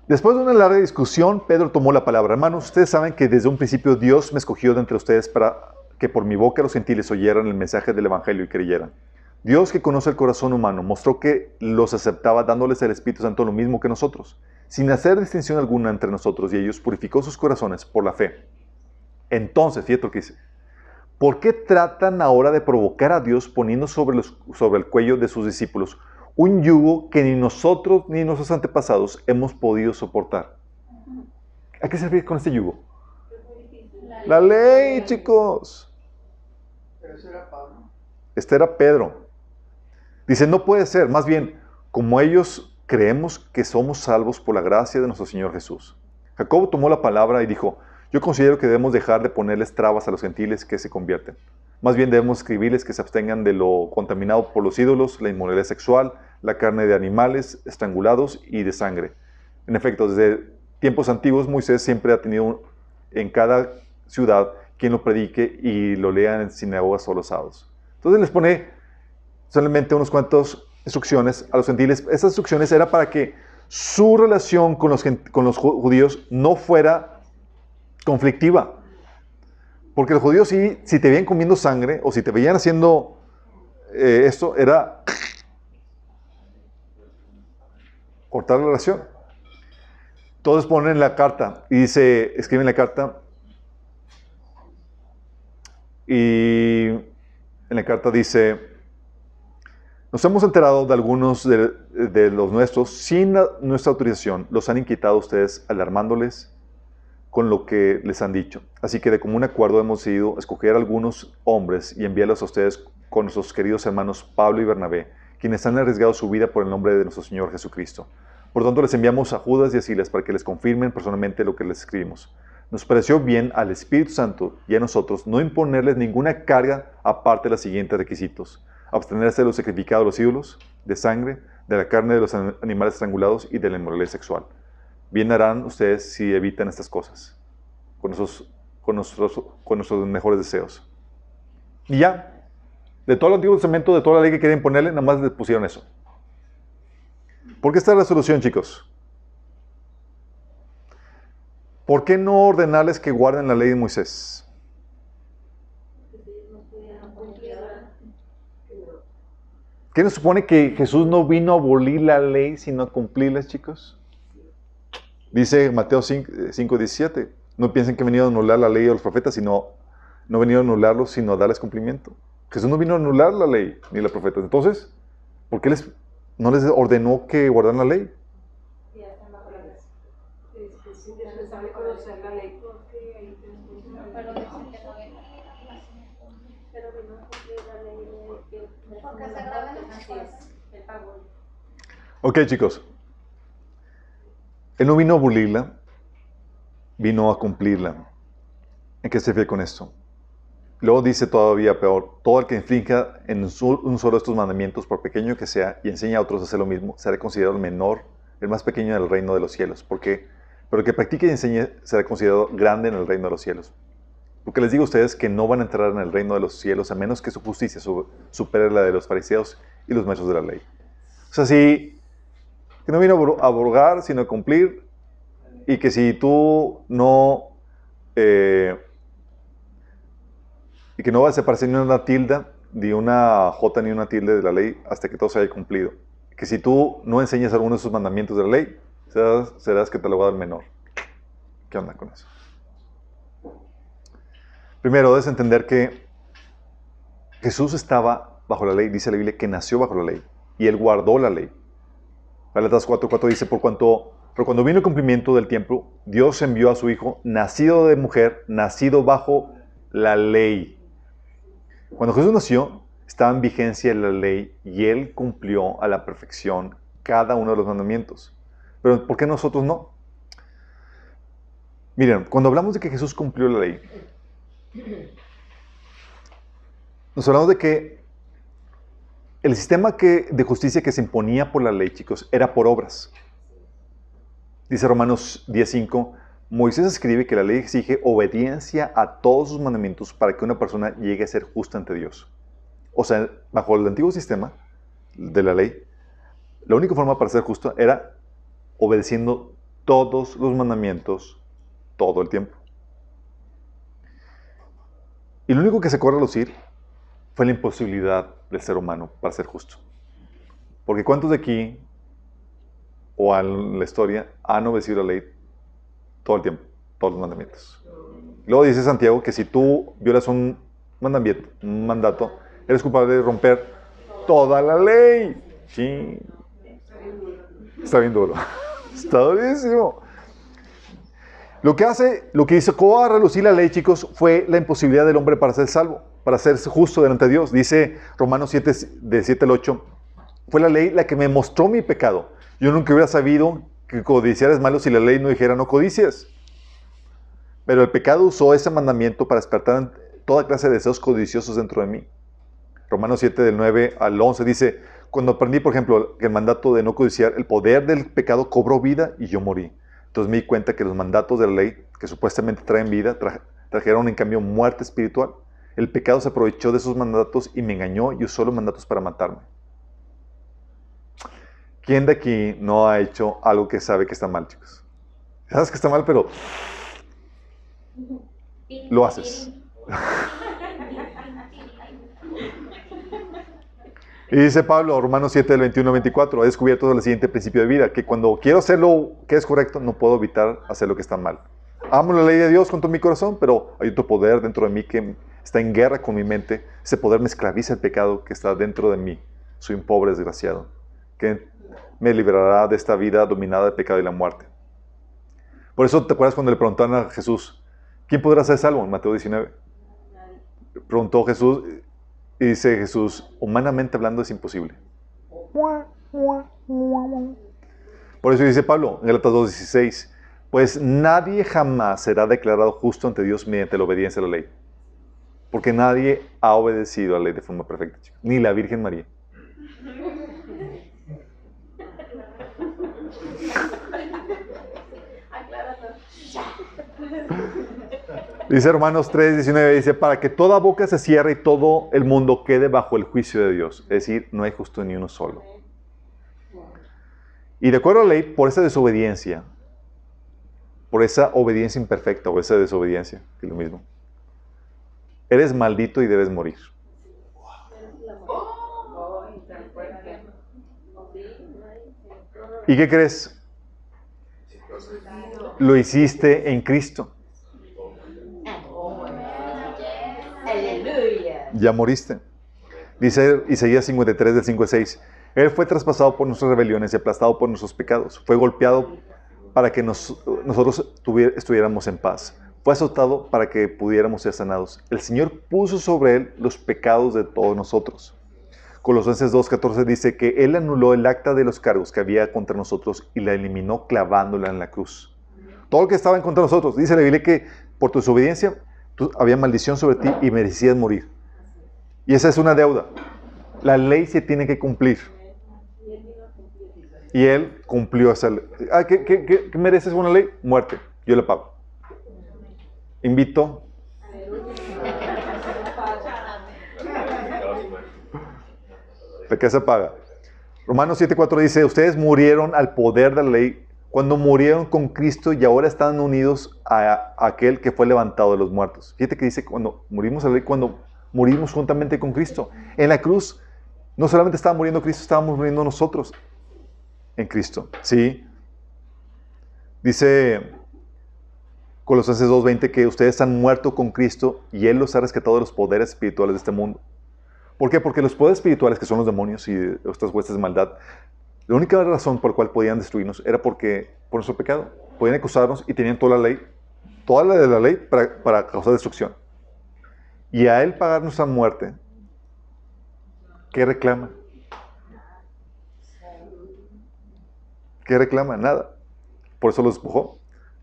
Después de una larga discusión, Pedro tomó la palabra. Hermanos, ustedes saben que desde un principio Dios me escogió de entre ustedes para que por mi boca los gentiles oyeran el mensaje del Evangelio y creyeran. Dios que conoce el corazón humano mostró que los aceptaba dándoles el Espíritu Santo lo mismo que nosotros. Sin hacer distinción alguna entre nosotros y ellos, purificó sus corazones por la fe. Entonces, fíjate lo que dice. ¿Por qué tratan ahora de provocar a Dios poniendo sobre, los, sobre el cuello de sus discípulos un yugo que ni nosotros ni nuestros antepasados hemos podido soportar? ¿A qué se refiere con este yugo? La ley, chicos. Pero eso era Pablo. Este era Pedro. Dice, no puede ser, más bien, como ellos creemos que somos salvos por la gracia de nuestro Señor Jesús. Jacobo tomó la palabra y dijo, yo considero que debemos dejar de ponerles trabas a los gentiles que se convierten. Más bien debemos escribirles que se abstengan de lo contaminado por los ídolos, la inmoralidad sexual, la carne de animales estrangulados y de sangre. En efecto, desde tiempos antiguos Moisés siempre ha tenido en cada ciudad quien lo predique y lo lea en sinagogas o los sábados. Entonces les pone solamente unos cuantos instrucciones a los gentiles. Esas instrucciones era para que su relación con los, con los judíos no fuera conflictiva. Porque los judíos si te veían comiendo sangre o si te veían haciendo eh, esto, era cortar la relación. Todos ponen la carta y dice, escriben la carta y en la carta dice, nos hemos enterado de algunos de, los nuestros sin nuestra autorización, los han inquietado ustedes alarmándoles con lo que les han dicho. Así que de común acuerdo hemos decidido escoger a algunos hombres y enviarlos a ustedes con nuestros queridos hermanos Pablo y Bernabé, quienes han arriesgado su vida por el nombre de nuestro Señor Jesucristo. Por tanto, les enviamos a Judas y a Silas para que les confirmen personalmente lo que les escribimos. Nos pareció bien al Espíritu Santo y a nosotros no imponerles ninguna carga aparte de los siguientes requisitos. Abstenerse de los sacrificados a los ídolos, de sangre, de la carne de los an- animales estrangulados y de la inmoralidad sexual. Bien harán ustedes si evitan estas cosas, con, nuestros, con, nuestros, mejores deseos. Y ya, de todo el Antiguo Testamento, de toda la ley que querían ponerle, nada más les pusieron eso. ¿Por qué esta es la solución, chicos? ¿Por qué no ordenarles que guarden la ley de Moisés? ¿Qué nos supone que Jesús no vino a abolir la ley, sino a cumplirla, chicos? Dice Mateo 5, eh, 5:17. No piensen que ha venido a anular la ley de los profetas, sino no ha venido a anularlos, sino a darles cumplimiento. Jesús no vino a anular la ley ni los profetas. Entonces, ¿por qué les, no les ordenó que guardaran la ley? Es indispensable conocer la ley. Pero dicen que no viene. Porque se graban en las cosas. Ok, chicos. Él no vino a abolirla, vino a cumplirla. ¿En qué se refiere con esto? Luego dice todavía peor, todo el que infrinja en un sol- un solo de estos mandamientos, por pequeño que sea, y enseña a otros a hacer lo mismo, será considerado el menor, el más pequeño del reino de los cielos. ¿Por qué? Pero el que practique y enseñe será considerado grande en el reino de los cielos. Porque les digo a ustedes que no van a entrar en el reino de los cielos a menos que su justicia su- supere la de los fariseos y los maestros de la ley. O sea, si que no vino a abro- a abrogar, sino a cumplir, y que si tú no, eh, y que no vas a separarse ni una tilda, ni una jota, ni una tilde de la ley, hasta que todo se haya cumplido. Que si tú no enseñas alguno de esos mandamientos de la ley, serás, serás catalogado el menor. ¿Qué onda con eso? Primero, debes entender que Jesús estaba bajo la ley, dice la Biblia, que nació bajo la ley, y él guardó la ley. Galatas 4:4 dice, por cuanto, pero cuando vino el cumplimiento del tiempo, Dios envió a su Hijo, nacido de mujer, nacido bajo la ley. Cuando Jesús nació, estaba en vigencia la ley y Él cumplió a la perfección cada uno de los mandamientos. Pero ¿por qué nosotros no? Miren, cuando hablamos de que Jesús cumplió la ley, nos hablamos de que el sistema de justicia que se imponía por la ley, chicos, era por obras. Dice Romanos 10.5, Moisés escribe que la ley exige obediencia a todos sus mandamientos para que una persona llegue a ser justa ante Dios. O sea, bajo el antiguo sistema de la ley, la única forma para ser justo era obedeciendo todos los mandamientos todo el tiempo. Y lo único que se corre a lucir fue la imposibilidad del ser humano para ser justo. Porque ¿cuántos de aquí o en la historia han obedecido la ley todo el tiempo, todos los mandamientos? Luego dice Santiago que si tú violas un mandamiento, mandato, eres culpable de romper toda la ley. Sí. Está bien duro. Está durísimo. Lo que hace, lo que hizo a relucir la ley, chicos, fue la imposibilidad del hombre para ser salvo, para ser justo delante de Dios. Dice Romanos 7, de 7 al 8, fue la ley la que me mostró mi pecado. Yo nunca hubiera sabido que codiciar es malo si la ley no dijera no codicias. Pero el pecado usó ese mandamiento para despertar toda clase de deseos codiciosos dentro de mí. Romanos 7 del 9 al 11 dice, cuando aprendí, por ejemplo, el mandato de no codiciar, el poder del pecado cobró vida y yo morí. Entonces me di cuenta que los mandatos de la ley, que supuestamente traen vida, trajeron en cambio muerte espiritual. El pecado se aprovechó de esos mandatos y me engañó y usó los mandatos para matarme. ¿Quién de aquí no ha hecho algo que sabe que está mal, chicos? Sabes que está mal, pero lo haces. Y dice Pablo, Romanos 7, del 21 24, he descubierto el siguiente principio de vida, que cuando quiero hacer lo que es correcto, no puedo evitar hacer lo que está mal. Amo la ley de Dios con todo mi corazón, pero hay otro poder dentro de mí que está en guerra con mi mente. Ese poder me esclaviza el pecado que está dentro de mí. Soy un pobre desgraciado, que me liberará de esta vida dominada del pecado y la muerte. Por eso te acuerdas cuando le preguntaron a Jesús, ¿quién podrá ser salvo? En Mateo 19. Preguntó Jesús, y dice Jesús, humanamente hablando es imposible. Por eso dice Pablo en Galatas 2.16, pues nadie jamás será declarado justo ante Dios mediante la obediencia a la ley. Porque nadie ha obedecido a la ley de forma perfecta, ni la Virgen María. Dice Romanos 3, 19, dice, para que toda boca se cierre y todo el mundo quede bajo el juicio de Dios. Es decir, no hay justo ni uno solo. Y de acuerdo a la ley, por esa desobediencia, por esa obediencia imperfecta o esa desobediencia, es lo mismo, eres maldito y debes morir. ¿Y qué crees? Lo hiciste en Cristo. ya moriste. Dice Isaías 53 del 5 al 6. Él fue traspasado por nuestras rebeliones y aplastado por nuestros pecados. Fue golpeado para que nosotros estuviéramos en paz. Fue azotado para que pudiéramos ser sanados. El Señor puso sobre él los pecados de todos nosotros. Colosenses 2.14 dice que Él anuló el acta de los cargos que había contra nosotros y la eliminó clavándola en la cruz. Todo lo que estaba en contra de nosotros. Dice la Biblia que por tu desobediencia había maldición sobre ti y merecías morir. Y esa es una deuda. La ley se tiene que cumplir. Y él cumplió esa ley. Ah, ¿qué, qué, mereces una ley? Muerte. Yo le pago. Invito. ¿De qué se paga? Romanos 7:4 dice, ustedes murieron al poder de la ley cuando murieron con Cristo y ahora están unidos a, aquel que fue levantado de los muertos. Fíjate que dice, cuando murimos a la ley, cuando Morimos juntamente con Cristo. En la cruz no solamente estaba muriendo Cristo, estábamos muriendo nosotros en Cristo. ¿Sí? Dice Colosenses 2.20 que ustedes han muerto con Cristo y Él los ha rescatado de los poderes espirituales de este mundo. ¿Por qué? Porque los poderes espirituales, que son los demonios y estas huestes de maldad, la única razón por la cual podían destruirnos era porque por nuestro pecado. Podían acusarnos y tenían toda la ley, toda la de la ley para, para causar destrucción y a Él pagar nuestra muerte, ¿qué reclama? ¿Qué reclama? Nada. Por eso lo despojó.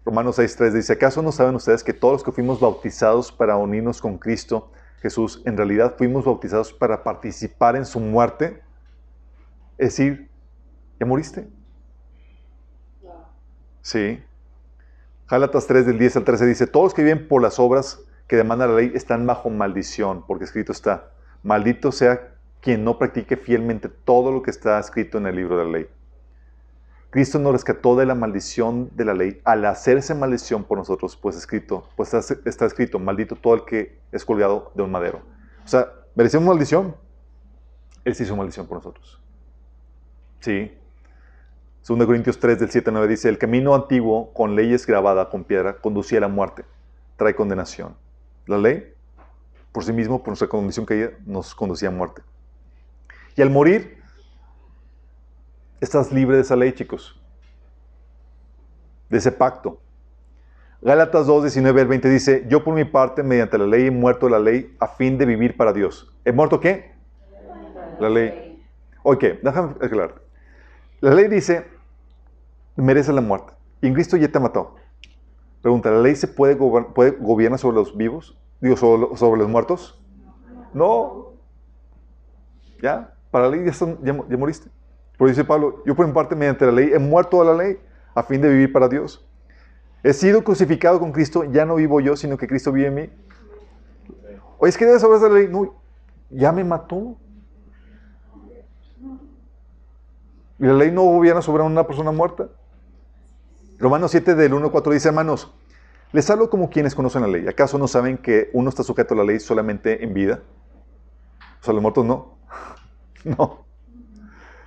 Romanos 6.3 dice, ¿acaso no saben ustedes que todos los que fuimos bautizados para unirnos con Cristo, Jesús, en realidad fuimos bautizados para participar en su muerte, es decir, ya moriste. Sí. Gálatas 3 del 10 al 13 dice, todos los que viven por las obras que demanda la ley están bajo maldición, porque escrito está, maldito sea quien no practique fielmente todo lo que está escrito en el libro de la ley. Cristo nos rescató de la maldición de la ley al hacerse maldición por nosotros, pues escrito, pues está, escrito, maldito todo el que es colgado de un madero. O sea, merecemos maldición. Él se hizo maldición por nosotros. Sí. 2 Corintios 3 del 7 al 9 dice, el camino antiguo con leyes grabadas con piedra conducía a la muerte, trae condenación. La ley, por sí mismo, por nuestra condición que nos conducía a muerte. Y al morir, estás libre de esa ley, chicos. De ese pacto. Gálatas 2, 19 al 20 dice, yo por mi parte, mediante la ley he muerto la ley a fin de vivir para Dios. ¿He muerto qué? La ley. Ok, déjame aclarar. La ley dice, merece la muerte. Y en Cristo ya te mató. Pregunta, ¿la ley se puede, puede gobiernar sobre los vivos? Digo, sobre, sobre los muertos? No. ¿Ya? Para la ley ya, ya, moriste. Pero dice Pablo, yo por mi parte, mediante la ley, he muerto a la ley a fin de vivir para Dios. He sido crucificado con Cristo, ya no vivo yo, sino que Cristo vive en mí. Oye, es que debes saber la ley. No, ya me mató. Y la ley no gobierna sobre una persona muerta. Romanos 7 del 1 al 4 dice, hermanos, les hablo como quienes conocen la ley. ¿Acaso no saben que uno está sujeto a la ley solamente en vida? O sea, los muertos no. No.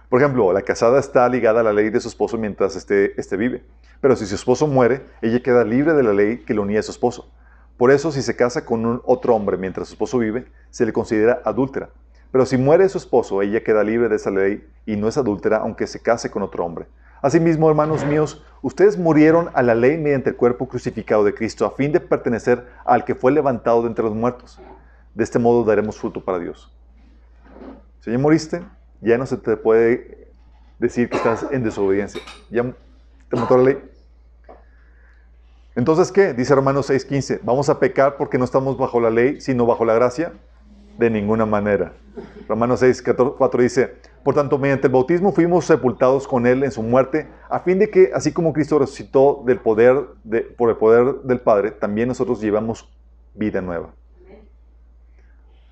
Por ejemplo, la casada está ligada a la ley de su esposo mientras este, este vive. Pero si su esposo muere, ella queda libre de la ley que lo unía a su esposo. Por eso, si se casa con un otro hombre mientras su esposo vive, se le considera adúltera. Pero si muere su esposo, ella queda libre de esa ley y no es adúltera aunque se case con otro hombre. Asimismo, hermanos míos, ustedes murieron a la ley mediante el cuerpo crucificado de Cristo a fin de pertenecer al que fue levantado de entre los muertos. De este modo daremos fruto para Dios. Si ya moriste, ya no se te puede decir que estás en desobediencia. Ya te mató la ley. Entonces, ¿qué? Dice Romanos 6:15, ¿vamos a pecar porque no estamos bajo la ley, sino bajo la gracia? De ninguna manera. Romanos 6:4 dice, por tanto, mediante el bautismo fuimos sepultados con Él en su muerte, a fin de que, así como Cristo resucitó del poder de, por el poder del Padre, también nosotros llevamos vida nueva.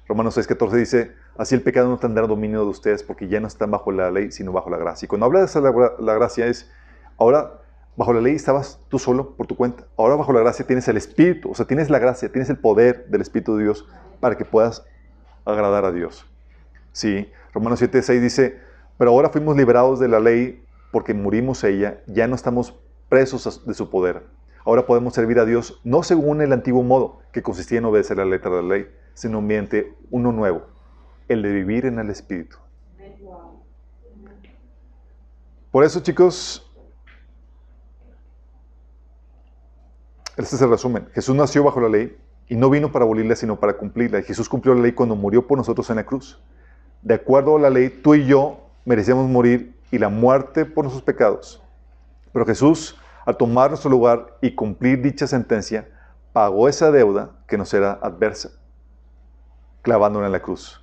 Romanos 6:14 dice, Así el pecado no tendrá dominio de ustedes porque ya no están bajo la ley, sino bajo la gracia. Y cuando habla de esa, la, gracia es, ahora bajo la ley estabas tú solo por tu cuenta. Ahora bajo la gracia tienes el Espíritu, o sea, tienes la gracia, tienes el poder del Espíritu de Dios para que puedas agradar a Dios. Sí, Romanos 7, 6 dice, pero ahora fuimos liberados de la ley porque murimos ella, ya no estamos presos de su poder. Ahora podemos servir a Dios no según el antiguo modo, que consistía en obedecer la letra de la ley, sino mediante uno nuevo, el de vivir en el Espíritu. Por eso, chicos, este es el resumen. Jesús nació bajo la ley y no vino para abolirla, sino para cumplirla. Y Jesús cumplió la ley cuando murió por nosotros en la cruz. De acuerdo a la ley, tú y yo merecíamos morir y la muerte por nuestros pecados. Pero Jesús, al tomar nuestro lugar y cumplir dicha sentencia, pagó esa deuda que nos era adversa, clavándola en la cruz.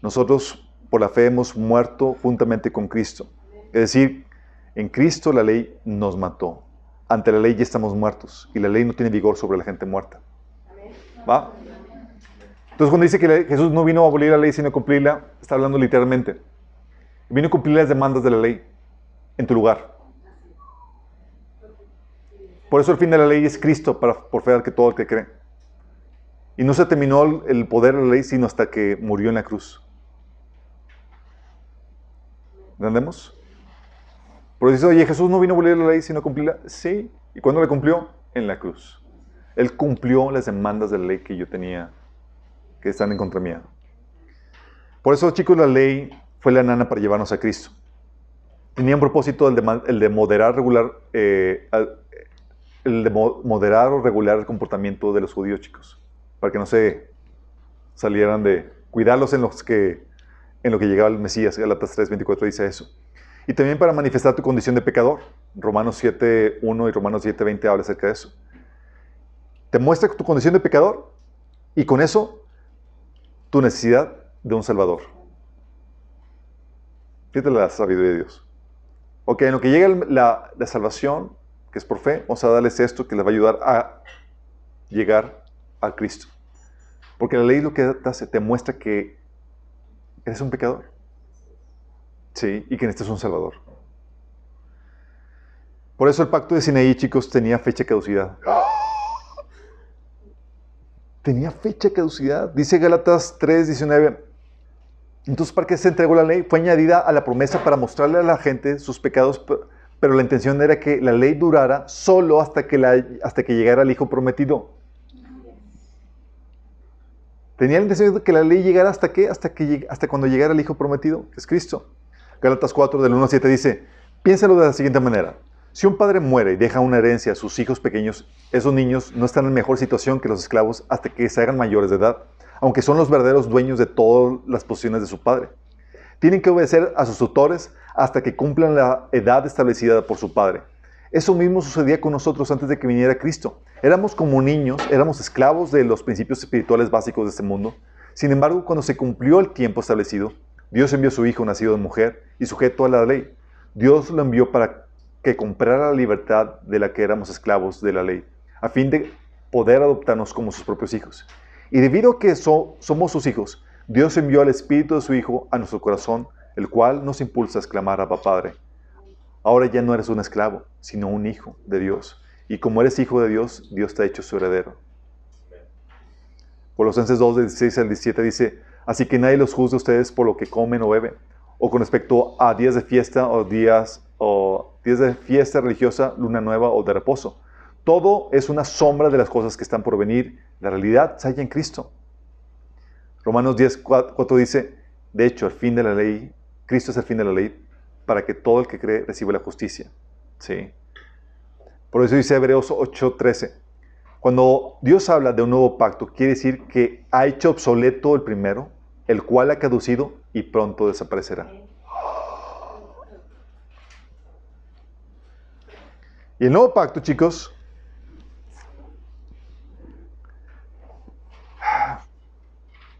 Nosotros por la fe hemos muerto juntamente con Cristo. Es decir, en Cristo la ley nos mató. Ante la ley ya estamos muertos y la ley no tiene vigor sobre la gente muerta. ¿Va? Entonces cuando dice que Jesús no vino a abolir la ley sino a cumplirla, está hablando literalmente. Vino a cumplir las demandas de la ley en tu lugar. Por eso el fin de la ley es Cristo, para, por fe que todo el que cree. Y no se terminó el poder de la ley sino hasta que murió en la cruz. ¿Entendemos? Pero dice, oye, Jesús no vino a abolir la ley, sino a cumplirla. Sí. ¿Y cuándo la cumplió? En la cruz. Él cumplió las demandas de la ley que yo tenía, que están en contra mía. Por eso, chicos, la ley fue la nana para llevarnos a Cristo. Tenía un propósito el de, moderar, regular, eh, el de moderar o regular el comportamiento de los judíos, chicos, para que no se salieran de cuidarlos en los que en lo que llegaba el Mesías. Galatas 3, 24 dice eso. Y también para manifestar tu condición de pecador. Romanos 7, 1 y Romanos 7, 20 habla acerca de eso. Te muestra tu condición de pecador y con eso tu necesidad de un Salvador. Fíjate la sabiduría de Dios. Ok, en lo que llega la, la salvación, que es por fe, vamos a darles esto que les va a ayudar a llegar a Cristo. Porque la ley lo que hace, te muestra que eres un pecador. Sí, y que necesitas un Salvador. Por eso el pacto de Sinaí, chicos, tenía fecha caducidad. Tenía fecha caducidad. Dice Gálatas 3, 19. Entonces, ¿para qué se entregó la ley? Fue añadida a la promesa para mostrarle a la gente sus pecados, pero la intención era que la ley durara solo hasta que llegara el Hijo prometido. Tenía la intención de que la ley llegara hasta, qué? hasta, que, hasta cuando llegara el Hijo prometido, que es Cristo. Gálatas 4, del 1 al 7 dice, piénsalo de la siguiente manera. Si un padre muere y deja una herencia a sus hijos pequeños, esos niños no están en mejor situación que los esclavos hasta que se hagan mayores de edad, aunque son los verdaderos dueños de todas las posiciones de su padre. Tienen que obedecer a sus tutores hasta que cumplan la edad establecida por su padre. Eso mismo sucedía con nosotros antes de que viniera Cristo. Éramos como niños, éramos esclavos de los principios espirituales básicos de este mundo. Sin embargo, cuando se cumplió el tiempo establecido, Dios envió a su Hijo nacido de mujer y sujeto a la ley. Dios lo envió para que comprara la libertad de la que éramos esclavos de la ley, a fin de poder adoptarnos como sus propios hijos. Y debido a que somos sus hijos, Dios envió al Espíritu de su Hijo a nuestro corazón, el cual nos impulsa a exclamar a Padre. Ahora ya no eres un esclavo, sino un hijo de Dios. Y como eres hijo de Dios, Dios te ha hecho su heredero. Colosenses 2, 16 al 17 dice, así que nadie los juzgue a ustedes por lo que comen o beben, o con respecto a días de fiesta o días o días de fiesta religiosa, luna nueva o de reposo. Todo es una sombra de las cosas que están por venir. La realidad se halla en Cristo. Romanos 10, 4 dice, de hecho, el fin de la ley, Cristo es el fin de la ley para que todo el que cree reciba la justicia. ¿Sí? Por eso dice Hebreos 8:13. Cuando Dios habla de un nuevo pacto, quiere decir que ha hecho obsoleto el primero, el cual ha caducido y pronto desaparecerá. Y el nuevo pacto, chicos,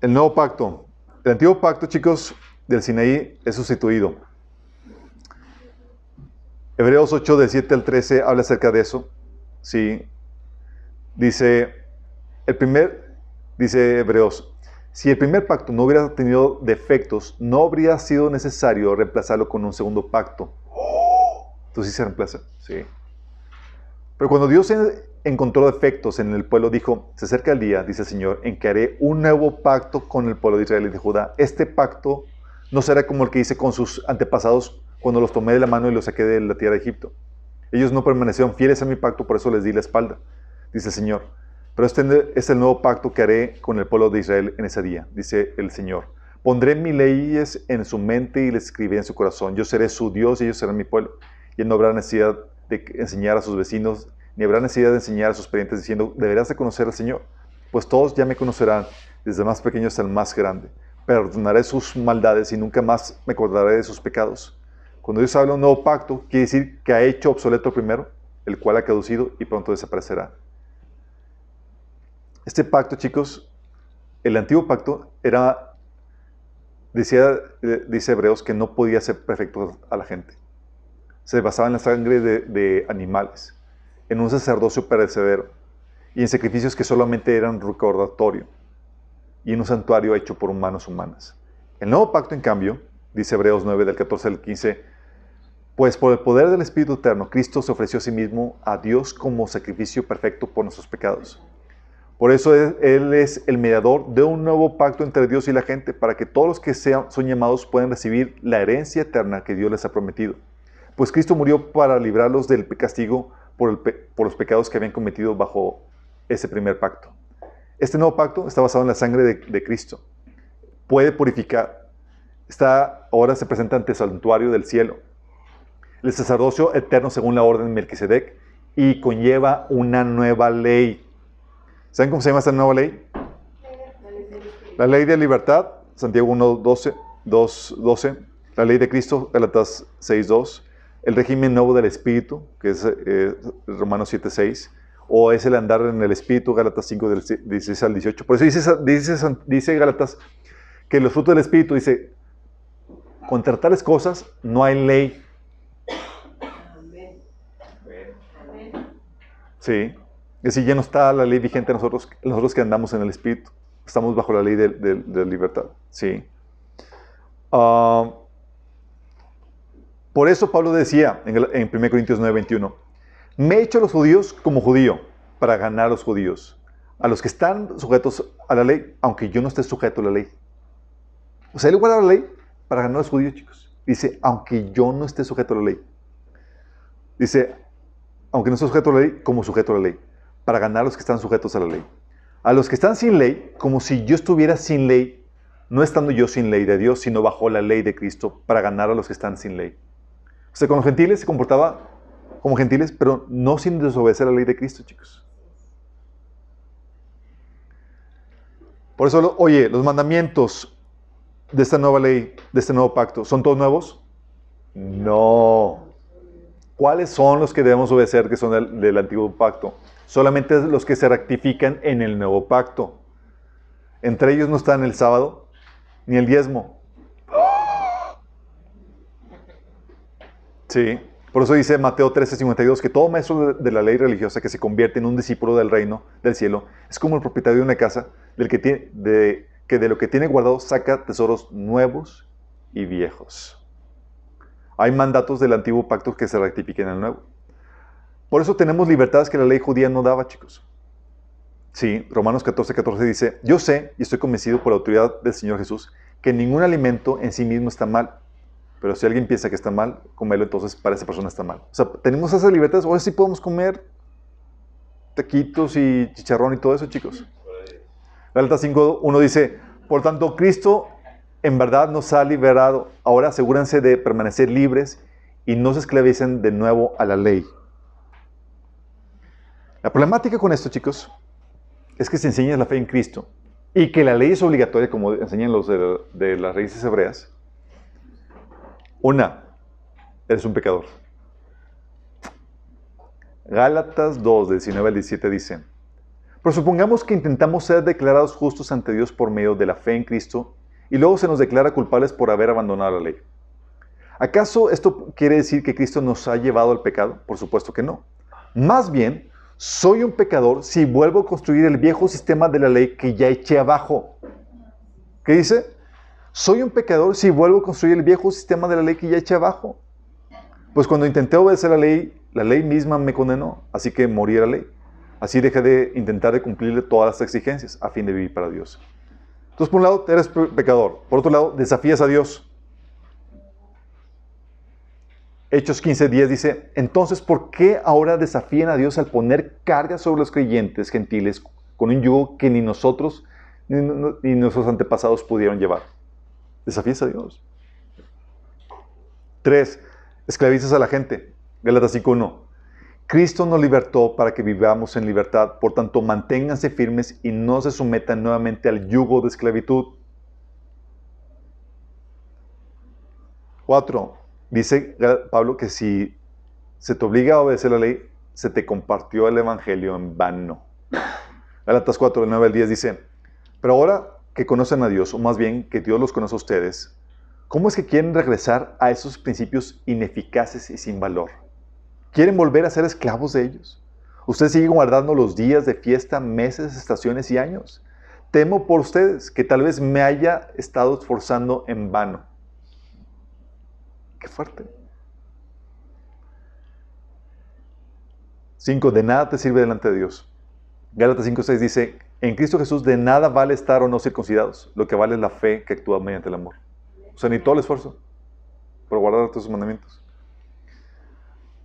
el nuevo pacto, el antiguo pacto, chicos, del Sinaí es sustituido. Hebreos 8, de 7 al 13, habla acerca de eso. Sí. Dice, el primer, dice Hebreos, si el primer pacto no hubiera tenido defectos, no habría sido necesario reemplazarlo con un segundo pacto. Entonces sí se reemplaza, sí. Pero cuando Dios encontró defectos en el pueblo, dijo, se acerca el día, dice el Señor, en que haré un nuevo pacto con el pueblo de Israel y de Judá. Este pacto no será como el que hice con sus antepasados cuando los tomé de la mano y los saqué de la tierra de Egipto. Ellos no permanecieron fieles a mi pacto, por eso les di la espalda, dice el Señor. Pero este es el nuevo pacto que haré con el pueblo de Israel en ese día, dice el Señor. Pondré mis leyes en su mente y les escribiré en su corazón. Yo seré su Dios y ellos serán mi pueblo. Y no habrá necesidad de enseñar a sus vecinos, ni habrá necesidad de enseñar a sus parientes diciendo, deberás de conocer al Señor, pues todos ya me conocerán, desde el más pequeño hasta el más grande. Perdonaré sus maldades y nunca más me acordaré de sus pecados. Cuando Dios habla de un nuevo pacto, quiere decir que ha hecho obsoleto primero, el cual ha caducido y pronto desaparecerá. Este pacto, chicos, el antiguo pacto era, decía, eh, dice Hebreos, que no podía ser perfecto a la gente se basaba en la sangre de, animales, en un sacerdocio perecedero y en sacrificios que solamente eran recordatorio y en un santuario hecho por manos humanas. El nuevo pacto, en cambio, dice Hebreos 9 del 14 al 15, pues por el poder del Espíritu Eterno, Cristo se ofreció a sí mismo a Dios como sacrificio perfecto por nuestros pecados. Por eso Él es el mediador de un nuevo pacto entre Dios y la gente, para que todos los que sean, son llamados puedan recibir la herencia eterna que Dios les ha prometido pues Cristo murió para librarlos del castigo por, los pecados que habían cometido bajo ese primer pacto. Este nuevo pacto está basado en la sangre de, Cristo. Puede purificar. Está, ahora se presenta ante el santuario del cielo. El sacerdocio eterno según la orden de Melquisedec y conlleva una nueva ley. ¿Saben cómo se llama esta nueva ley? La ley de libertad, Santiago 1, 12, 2, 12. La ley de Cristo, Galatas 6, 2 el régimen nuevo del Espíritu, que es eh, Romanos 7.6, o es el andar en el Espíritu, Gálatas 5, del 16 al 18. Por eso dice, dice, dice Gálatas que los frutos del Espíritu, dice, contra tales cosas no hay ley. Sí. Es decir, ya no está la ley vigente nosotros, nosotros que andamos en el Espíritu. Estamos bajo la ley de, de, libertad. Sí. Uh, por eso Pablo decía en 1 Corintios 9, 21, me he hecho a los judíos como judío para ganar a los judíos, a los que están sujetos a la ley, aunque yo no esté sujeto a la ley. O sea, él guarda la ley para ganar a los judíos, chicos. Dice, aunque yo no esté sujeto a la ley. Dice, aunque no esté sujeto a la ley, como sujeto a la ley, para ganar a los que están sujetos a la ley. A los que están sin ley, como si yo estuviera sin ley, no estando yo sin ley de Dios, sino bajo la ley de Cristo, para ganar a los que están sin ley. O sea, con los gentiles se comportaba como gentiles, pero no sin desobedecer la ley de Cristo, chicos. Por eso, oye, los mandamientos de esta nueva ley, de este nuevo pacto, ¿son todos nuevos? No. ¿Cuáles son los que debemos obedecer que son del, antiguo pacto? Solamente los que se rectifican en el nuevo pacto. Entre ellos no están el sábado ni el diezmo. Sí. Por eso dice Mateo 13:52 que todo maestro de la ley religiosa que se convierte en un discípulo del reino del cielo es como el propietario de una casa del que, de, que de lo que tiene guardado saca tesoros nuevos y viejos. Hay mandatos del antiguo pacto que se rectifiquen en el nuevo. Por eso tenemos libertades que la ley judía no daba, chicos. Sí, Romanos 14, 14 dice, yo sé y estoy convencido por la autoridad del Señor Jesús que ningún alimento en sí mismo está mal, pero si alguien piensa que está mal, comerlo, entonces para esa persona está mal. O sea, tenemos esas libertades, ahora sí podemos comer taquitos y chicharrón y todo eso, chicos. Gálatas 5, 1 dice, por tanto, Cristo en verdad nos ha liberado. Ahora asegúrense de permanecer libres y no se esclavicen de nuevo a la ley. La problemática con esto, chicos, es que se enseña la fe en Cristo y que la ley es obligatoria, como enseñan los de, de las raíces hebreas. Una, eres un pecador. Gálatas 2, 19 al 17 dice, pero supongamos que intentamos ser declarados justos ante Dios por medio de la fe en Cristo y luego se nos declara culpables por haber abandonado la ley. ¿Acaso esto quiere decir que Cristo nos ha llevado al pecado? Por supuesto que no. Más bien, soy un pecador si vuelvo a construir el viejo sistema de la ley que ya eché abajo. ¿Qué dice? Soy un pecador si vuelvo a construir el viejo sistema de la ley que ya eché abajo. Pues cuando intenté obedecer la ley, la ley misma me condenó, así que morí a la ley. Así dejé de intentar de cumplirle todas las exigencias a fin de vivir para Dios. Entonces, por un lado, eres pecador. Por otro lado, desafías a Dios. Hechos 15:10 dice, entonces, ¿por qué ahora desafían a Dios al poner cargas sobre los creyentes gentiles con un yugo que ni nosotros ni, nuestros antepasados pudieron llevar? Desafías a Dios. Tres, esclavizas a la gente. Gálatas 5.1. Cristo nos libertó para que vivamos en libertad. Por tanto, manténganse firmes y no se sometan nuevamente al yugo de esclavitud. Cuatro, dice Pablo que si se te obliga a obedecer la ley, se te compartió el evangelio en vano. Gálatas 4, del 9 al 10 dice, pero ahora que conocen a Dios, o más bien que Dios los conoce a ustedes, ¿cómo es que quieren regresar a esos principios ineficaces y sin valor? ¿Quieren volver a ser esclavos de ellos? Ustedes siguen guardando los días de fiesta, meses, estaciones y años. Temo por ustedes que tal vez me haya estado esforzando en vano. Qué fuerte. Cinco, de nada te sirve delante de Dios. Gálatas 5.6 dice, en Cristo Jesús de nada vale estar o no circuncidados. Lo que vale es la fe que actúa mediante el amor. O sea, ni todo el esfuerzo por guardar todos sus mandamientos.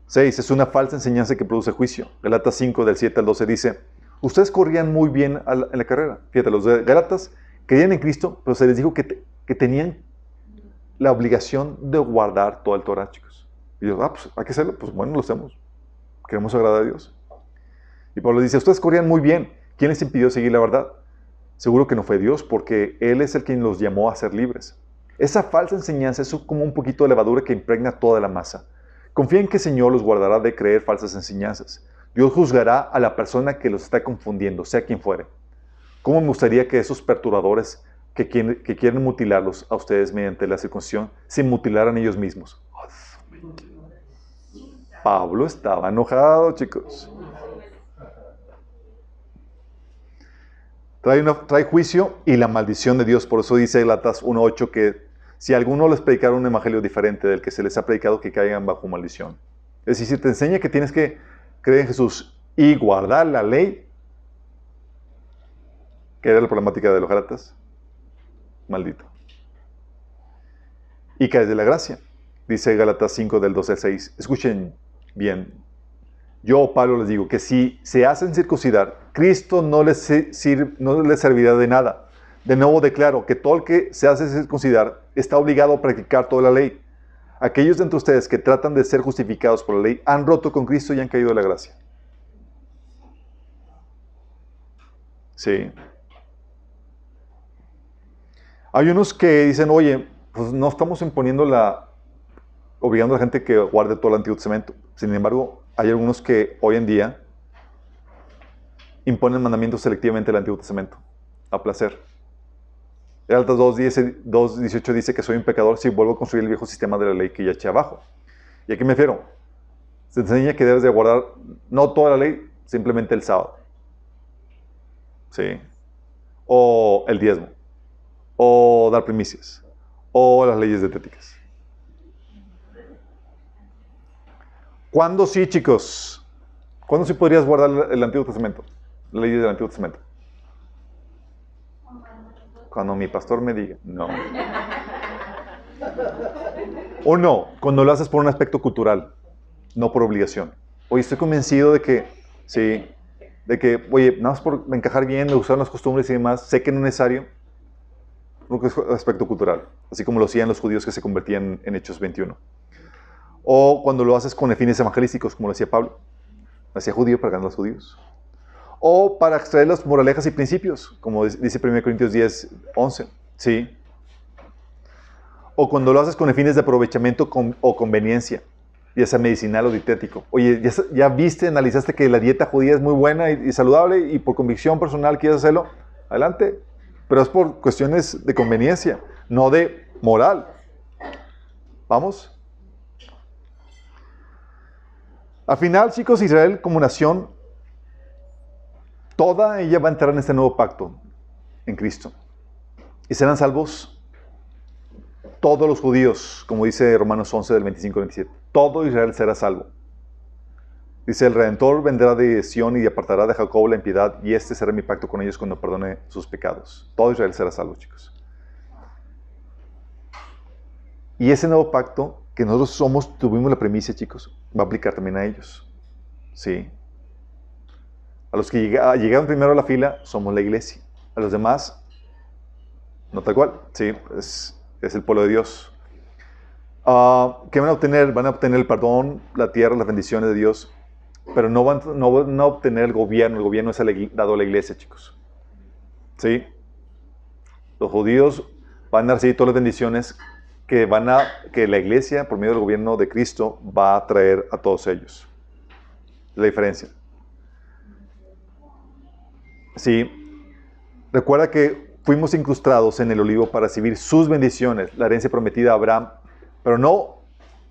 6. Es una falsa enseñanza que produce juicio. Galatas 5 del 7 al 12 dice, ustedes corrían muy bien en la carrera. Fíjate, los de Galatas creían en Cristo, pero se les dijo que, que tenían la obligación de guardar todo el Torah, chicos. Y yo, ah, pues hay que hacerlo. Pues bueno, lo hacemos. Queremos agradar a Dios. Y Pablo dice, ustedes corrían muy bien. ¿Quién les impidió seguir la verdad? Seguro que no fue Dios, porque Él es el quien los llamó a ser libres. Esa falsa enseñanza es como un poquito de levadura que impregna toda la masa. Confíen que el Señor los guardará de creer falsas enseñanzas. Dios juzgará a la persona que los está confundiendo, sea quien fuere. ¿Cómo me gustaría que esos perturbadores que quieren, mutilarlos a ustedes mediante la circuncisión se mutilaran ellos mismos? Pablo estaba enojado, chicos. Trae, juicio y la maldición de Dios. Por eso dice Latas 1.8 que si alguno les predicara un evangelio diferente del que se les ha predicado, que caigan bajo maldición. Es decir, te enseña que tienes que creer en Jesús y guardar la ley, que era la problemática de los Galatas, maldito. Y caes de la gracia. Dice Gálatas 5 del 12 al 6. Escuchen bien. Yo, Pablo, les digo que si se hacen circuncidar, Cristo no les, sir- no les servirá de nada. De nuevo declaro que todo el que se hace circuncidar está obligado a practicar toda la ley. Aquellos de entre ustedes que tratan de ser justificados por la ley han roto con Cristo y han caído de la gracia. Sí. Hay unos que dicen, oye, pues no estamos imponiendo la, obligando a la gente que guarde todo el Antiguo Testamento. Sin embargo, hay algunos que hoy en día imponen mandamientos selectivamente del Antiguo Testamento, a placer. Gálatas 2.10 2.18 dice que soy un pecador si vuelvo a construir el viejo sistema de la ley que ya eché abajo. ¿Y a qué me refiero? Se enseña que debes de guardar no toda la ley, simplemente el sábado. ¿Sí? O el diezmo. O dar primicias. O las leyes dietéticas. ¿Cuándo sí, chicos? ¿Cuándo sí podrías guardar el Antiguo Testamento? La ley del Antiguo Testamento. Cuando mi pastor me diga, no. O no, cuando lo haces por un aspecto cultural, no por obligación. Oye, estoy convencido de que, sí, de que, oye, nada más por encajar bien, me gustaron las costumbres y demás, sé que no es necesario, un aspecto cultural, así como lo hacían los judíos que se convertían en Hechos 21. O cuando lo haces con fines evangelísticos, como lo hacía Pablo. Lo hacía judío para ganar a los judíos o para extraer las moralejas y principios, como dice 1 Corintios 10, 11. ¿sí? O cuando lo haces con fines de aprovechamiento con- o conveniencia, ya sea medicinal o dietético. Oye, ¿ya, viste, analizaste que la dieta judía es muy buena y, y saludable y por convicción personal quieres hacerlo? Adelante. Pero es por cuestiones de conveniencia, no de moral. ¿Vamos? Al final, chicos, Israel como nación toda ella va a entrar en este nuevo pacto en Cristo. Y serán salvos todos los judíos, como dice Romanos 11 del 25 al 27. Todo Israel será salvo. Dice, el Redentor vendrá de Sión y apartará de Jacob la impiedad, y este será mi pacto con ellos cuando perdone sus pecados. Todo Israel será salvo, chicos. Y ese nuevo pacto que nosotros somos, tuvimos la premisa, chicos, va a aplicar también a ellos. Sí. A los que llega- llegaron primero a la fila somos la iglesia. A los demás, no tal cual. Sí, es, el pueblo de Dios. Ah, ¿Qué van a obtener? Van a obtener el perdón, la tierra, las bendiciones de Dios. Pero no van, no van a obtener el gobierno. El gobierno es dado a la iglesia, chicos. ¿Sí? Los judíos van a recibir todas las bendiciones que, van a, que la iglesia, por medio del gobierno de Cristo, va a traer a todos ellos. La diferencia. Sí. Recuerda que fuimos incrustados en el olivo para recibir sus bendiciones, la herencia prometida a Abraham, pero no,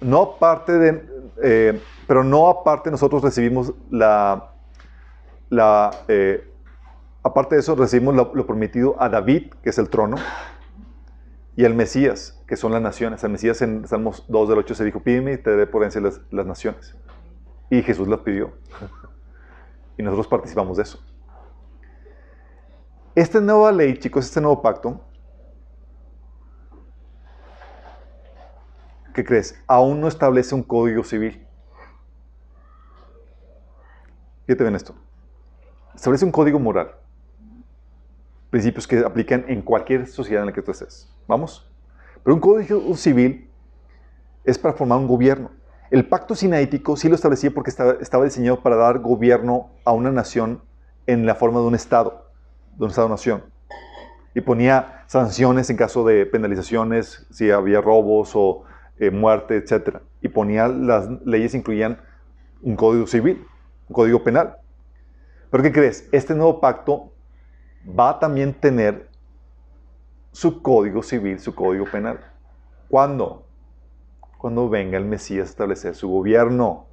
no aparte de, eh, pero no aparte nosotros recibimos la, la eh, aparte de eso recibimos lo, prometido a David, que es el trono, y al Mesías, que son las naciones. Al Mesías en Salmos 2 del 8 se dijo, pídeme y te daré por herencia las, las naciones. Y Jesús las pidió. y nosotros participamos de eso. Esta nueva ley, chicos, este nuevo pacto, ¿qué crees? Aún no establece un código civil. Fíjate bien esto. Establece un código moral. Principios que aplican en cualquier sociedad en la que tú estés. ¿Vamos? Pero un código civil es para formar un gobierno. El pacto sinaítico sí lo establecía porque estaba, estaba diseñado para dar gobierno a una nación en la forma de un Estado de un Estado-nación. Y ponía sanciones en caso de penalizaciones, si había robos o eh, muerte, etc. Y ponía las leyes, incluían un código civil. un código penal. Pero ¿qué crees? Este nuevo pacto va a también tener su código civil, su código penal. ¿Cuándo? Cuando venga el Mesías a establecer su gobierno.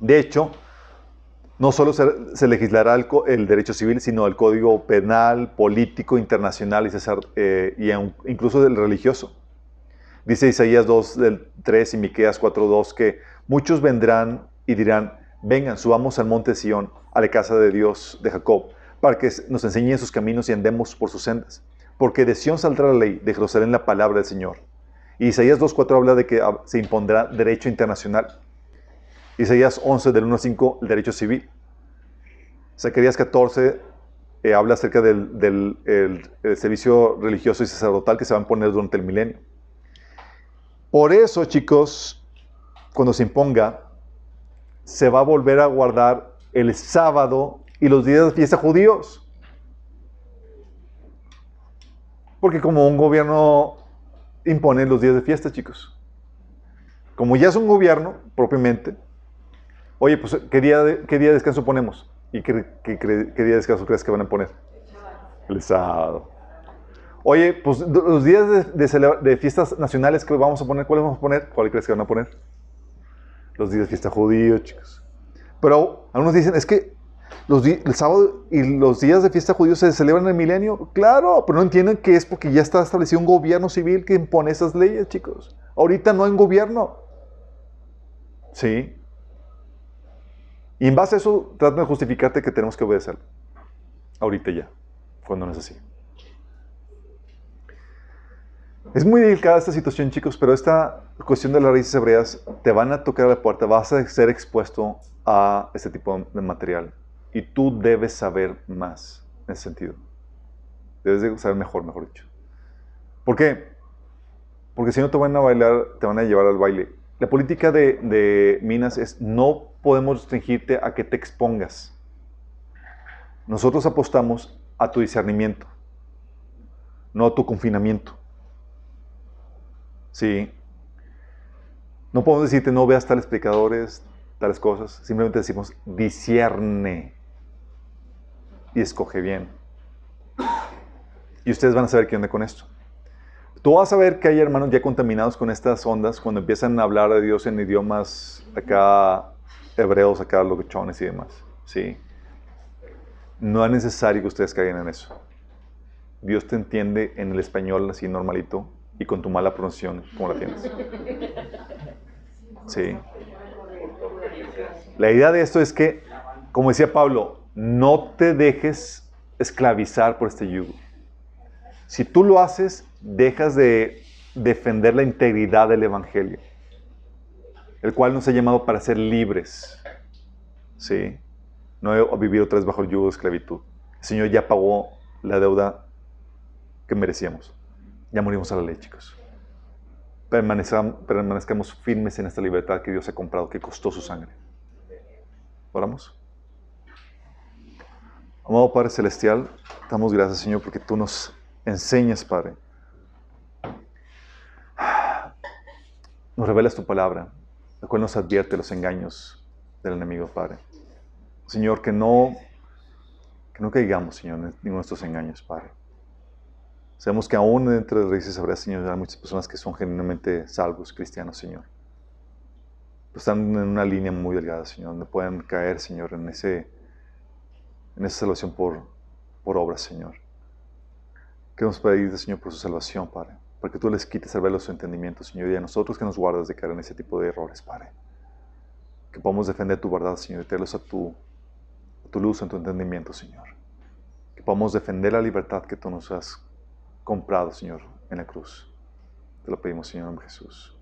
De hecho, no solo se, legislará el, derecho civil, sino el código penal, político, internacional y, eh, incluso del religioso. Dice Isaías 2, del 3 y Miqueas 4, 2 que muchos vendrán y dirán, vengan, subamos al monte Sión, a la casa de Dios de Jacob, para que nos enseñe sus caminos y andemos por sus sendas. Porque de Sión saldrá la ley, de Jerusalén la palabra del Señor. Y Isaías 2.4 habla de que se impondrá derecho internacional. Isaías 11, del 1 al 5, el derecho civil. Zacarías 14 eh, habla acerca del, servicio religioso y sacerdotal que se va a imponer durante el milenio. Por eso, chicos, cuando se imponga, se va a volver a guardar el sábado y los días de fiesta judíos. Porque como un gobierno impone los días de fiesta, chicos. Como ya es un gobierno propiamente, Oye, pues, ¿qué día de, qué día de descanso ponemos? ¿Y qué, día de descanso crees que van a poner? El sábado. Oye, pues los días de, fiestas nacionales que vamos a poner, ¿cuáles vamos a poner? ¿Cuál crees que van a poner? Los días de fiesta judío, chicos. Pero algunos dicen, es que los el sábado y los días de fiesta judío se celebran en el milenio. Claro, pero no entienden que es porque ya está establecido un gobierno civil que impone esas leyes, chicos. Ahorita no hay gobierno. Sí. Y en base a eso, tratan de justificarte que tenemos que obedecer. Ahorita ya, cuando no es así. Es muy delicada esta situación, chicos, pero esta cuestión de las raíces hebreas te van a tocar la puerta, vas a ser expuesto a este tipo de material. Y tú debes saber más en ese sentido. Debes de saber mejor, mejor dicho. ¿Por qué? Porque si no te van a bailar, te van a llevar al baile. La política de Minas es no podemos restringirte a que te expongas. Nosotros apostamos a tu discernimiento, no a tu confinamiento. Sí. No podemos decirte no veas tales pecadores, tales cosas. Simplemente decimos discierne y escoge bien. Y ustedes van a saber qué onda con esto. Tú vas a ver que hay hermanos ya contaminados con estas ondas cuando empiezan a hablar de Dios en idiomas acá hebreos acá, locuchones y demás. ¿sí? No es necesario que ustedes caigan en eso. Dios te entiende en el español así normalito y con tu mala pronunciación como la tienes. Sí. La idea de esto es que, como decía Pablo, no te dejes esclavizar por este yugo. Si tú lo haces, dejas de defender la integridad del Evangelio el cual nos ha llamado para ser libres. ¿Sí? No he vivido otra vez bajo el yugo de esclavitud. El Señor ya pagó la deuda que merecíamos. Ya morimos a la ley, chicos. Permanezcamos firmes en esta libertad que Dios ha comprado, que costó su sangre. Oramos. Amado Padre Celestial, damos gracias, Señor, porque tú nos enseñas, Padre. Nos revelas tu palabra el cual nos advierte los engaños del enemigo, Padre. Señor, que no, que no caigamos, Señor, en nuestros engaños, Padre. Sabemos que aún dentro de raíces habrá, Señor, hay muchas personas que son genuinamente salvos, cristianos, Señor. Pero están en una línea muy delgada, Señor, donde pueden caer, Señor, en, ese, en esa salvación por, por obras, Señor. Queremos pedirte, Señor, por su salvación, Padre para que tú les quites el velo de su entendimiento, Señor, y a nosotros que nos guardas de caer en ese tipo de errores, Padre. Que podamos defender tu verdad, Señor, y tenerlos a tu, a tu luz, en tu entendimiento, Señor. Que podamos defender la libertad que tú nos has comprado, Señor, en la cruz. Te lo pedimos, Señor, en Jesús.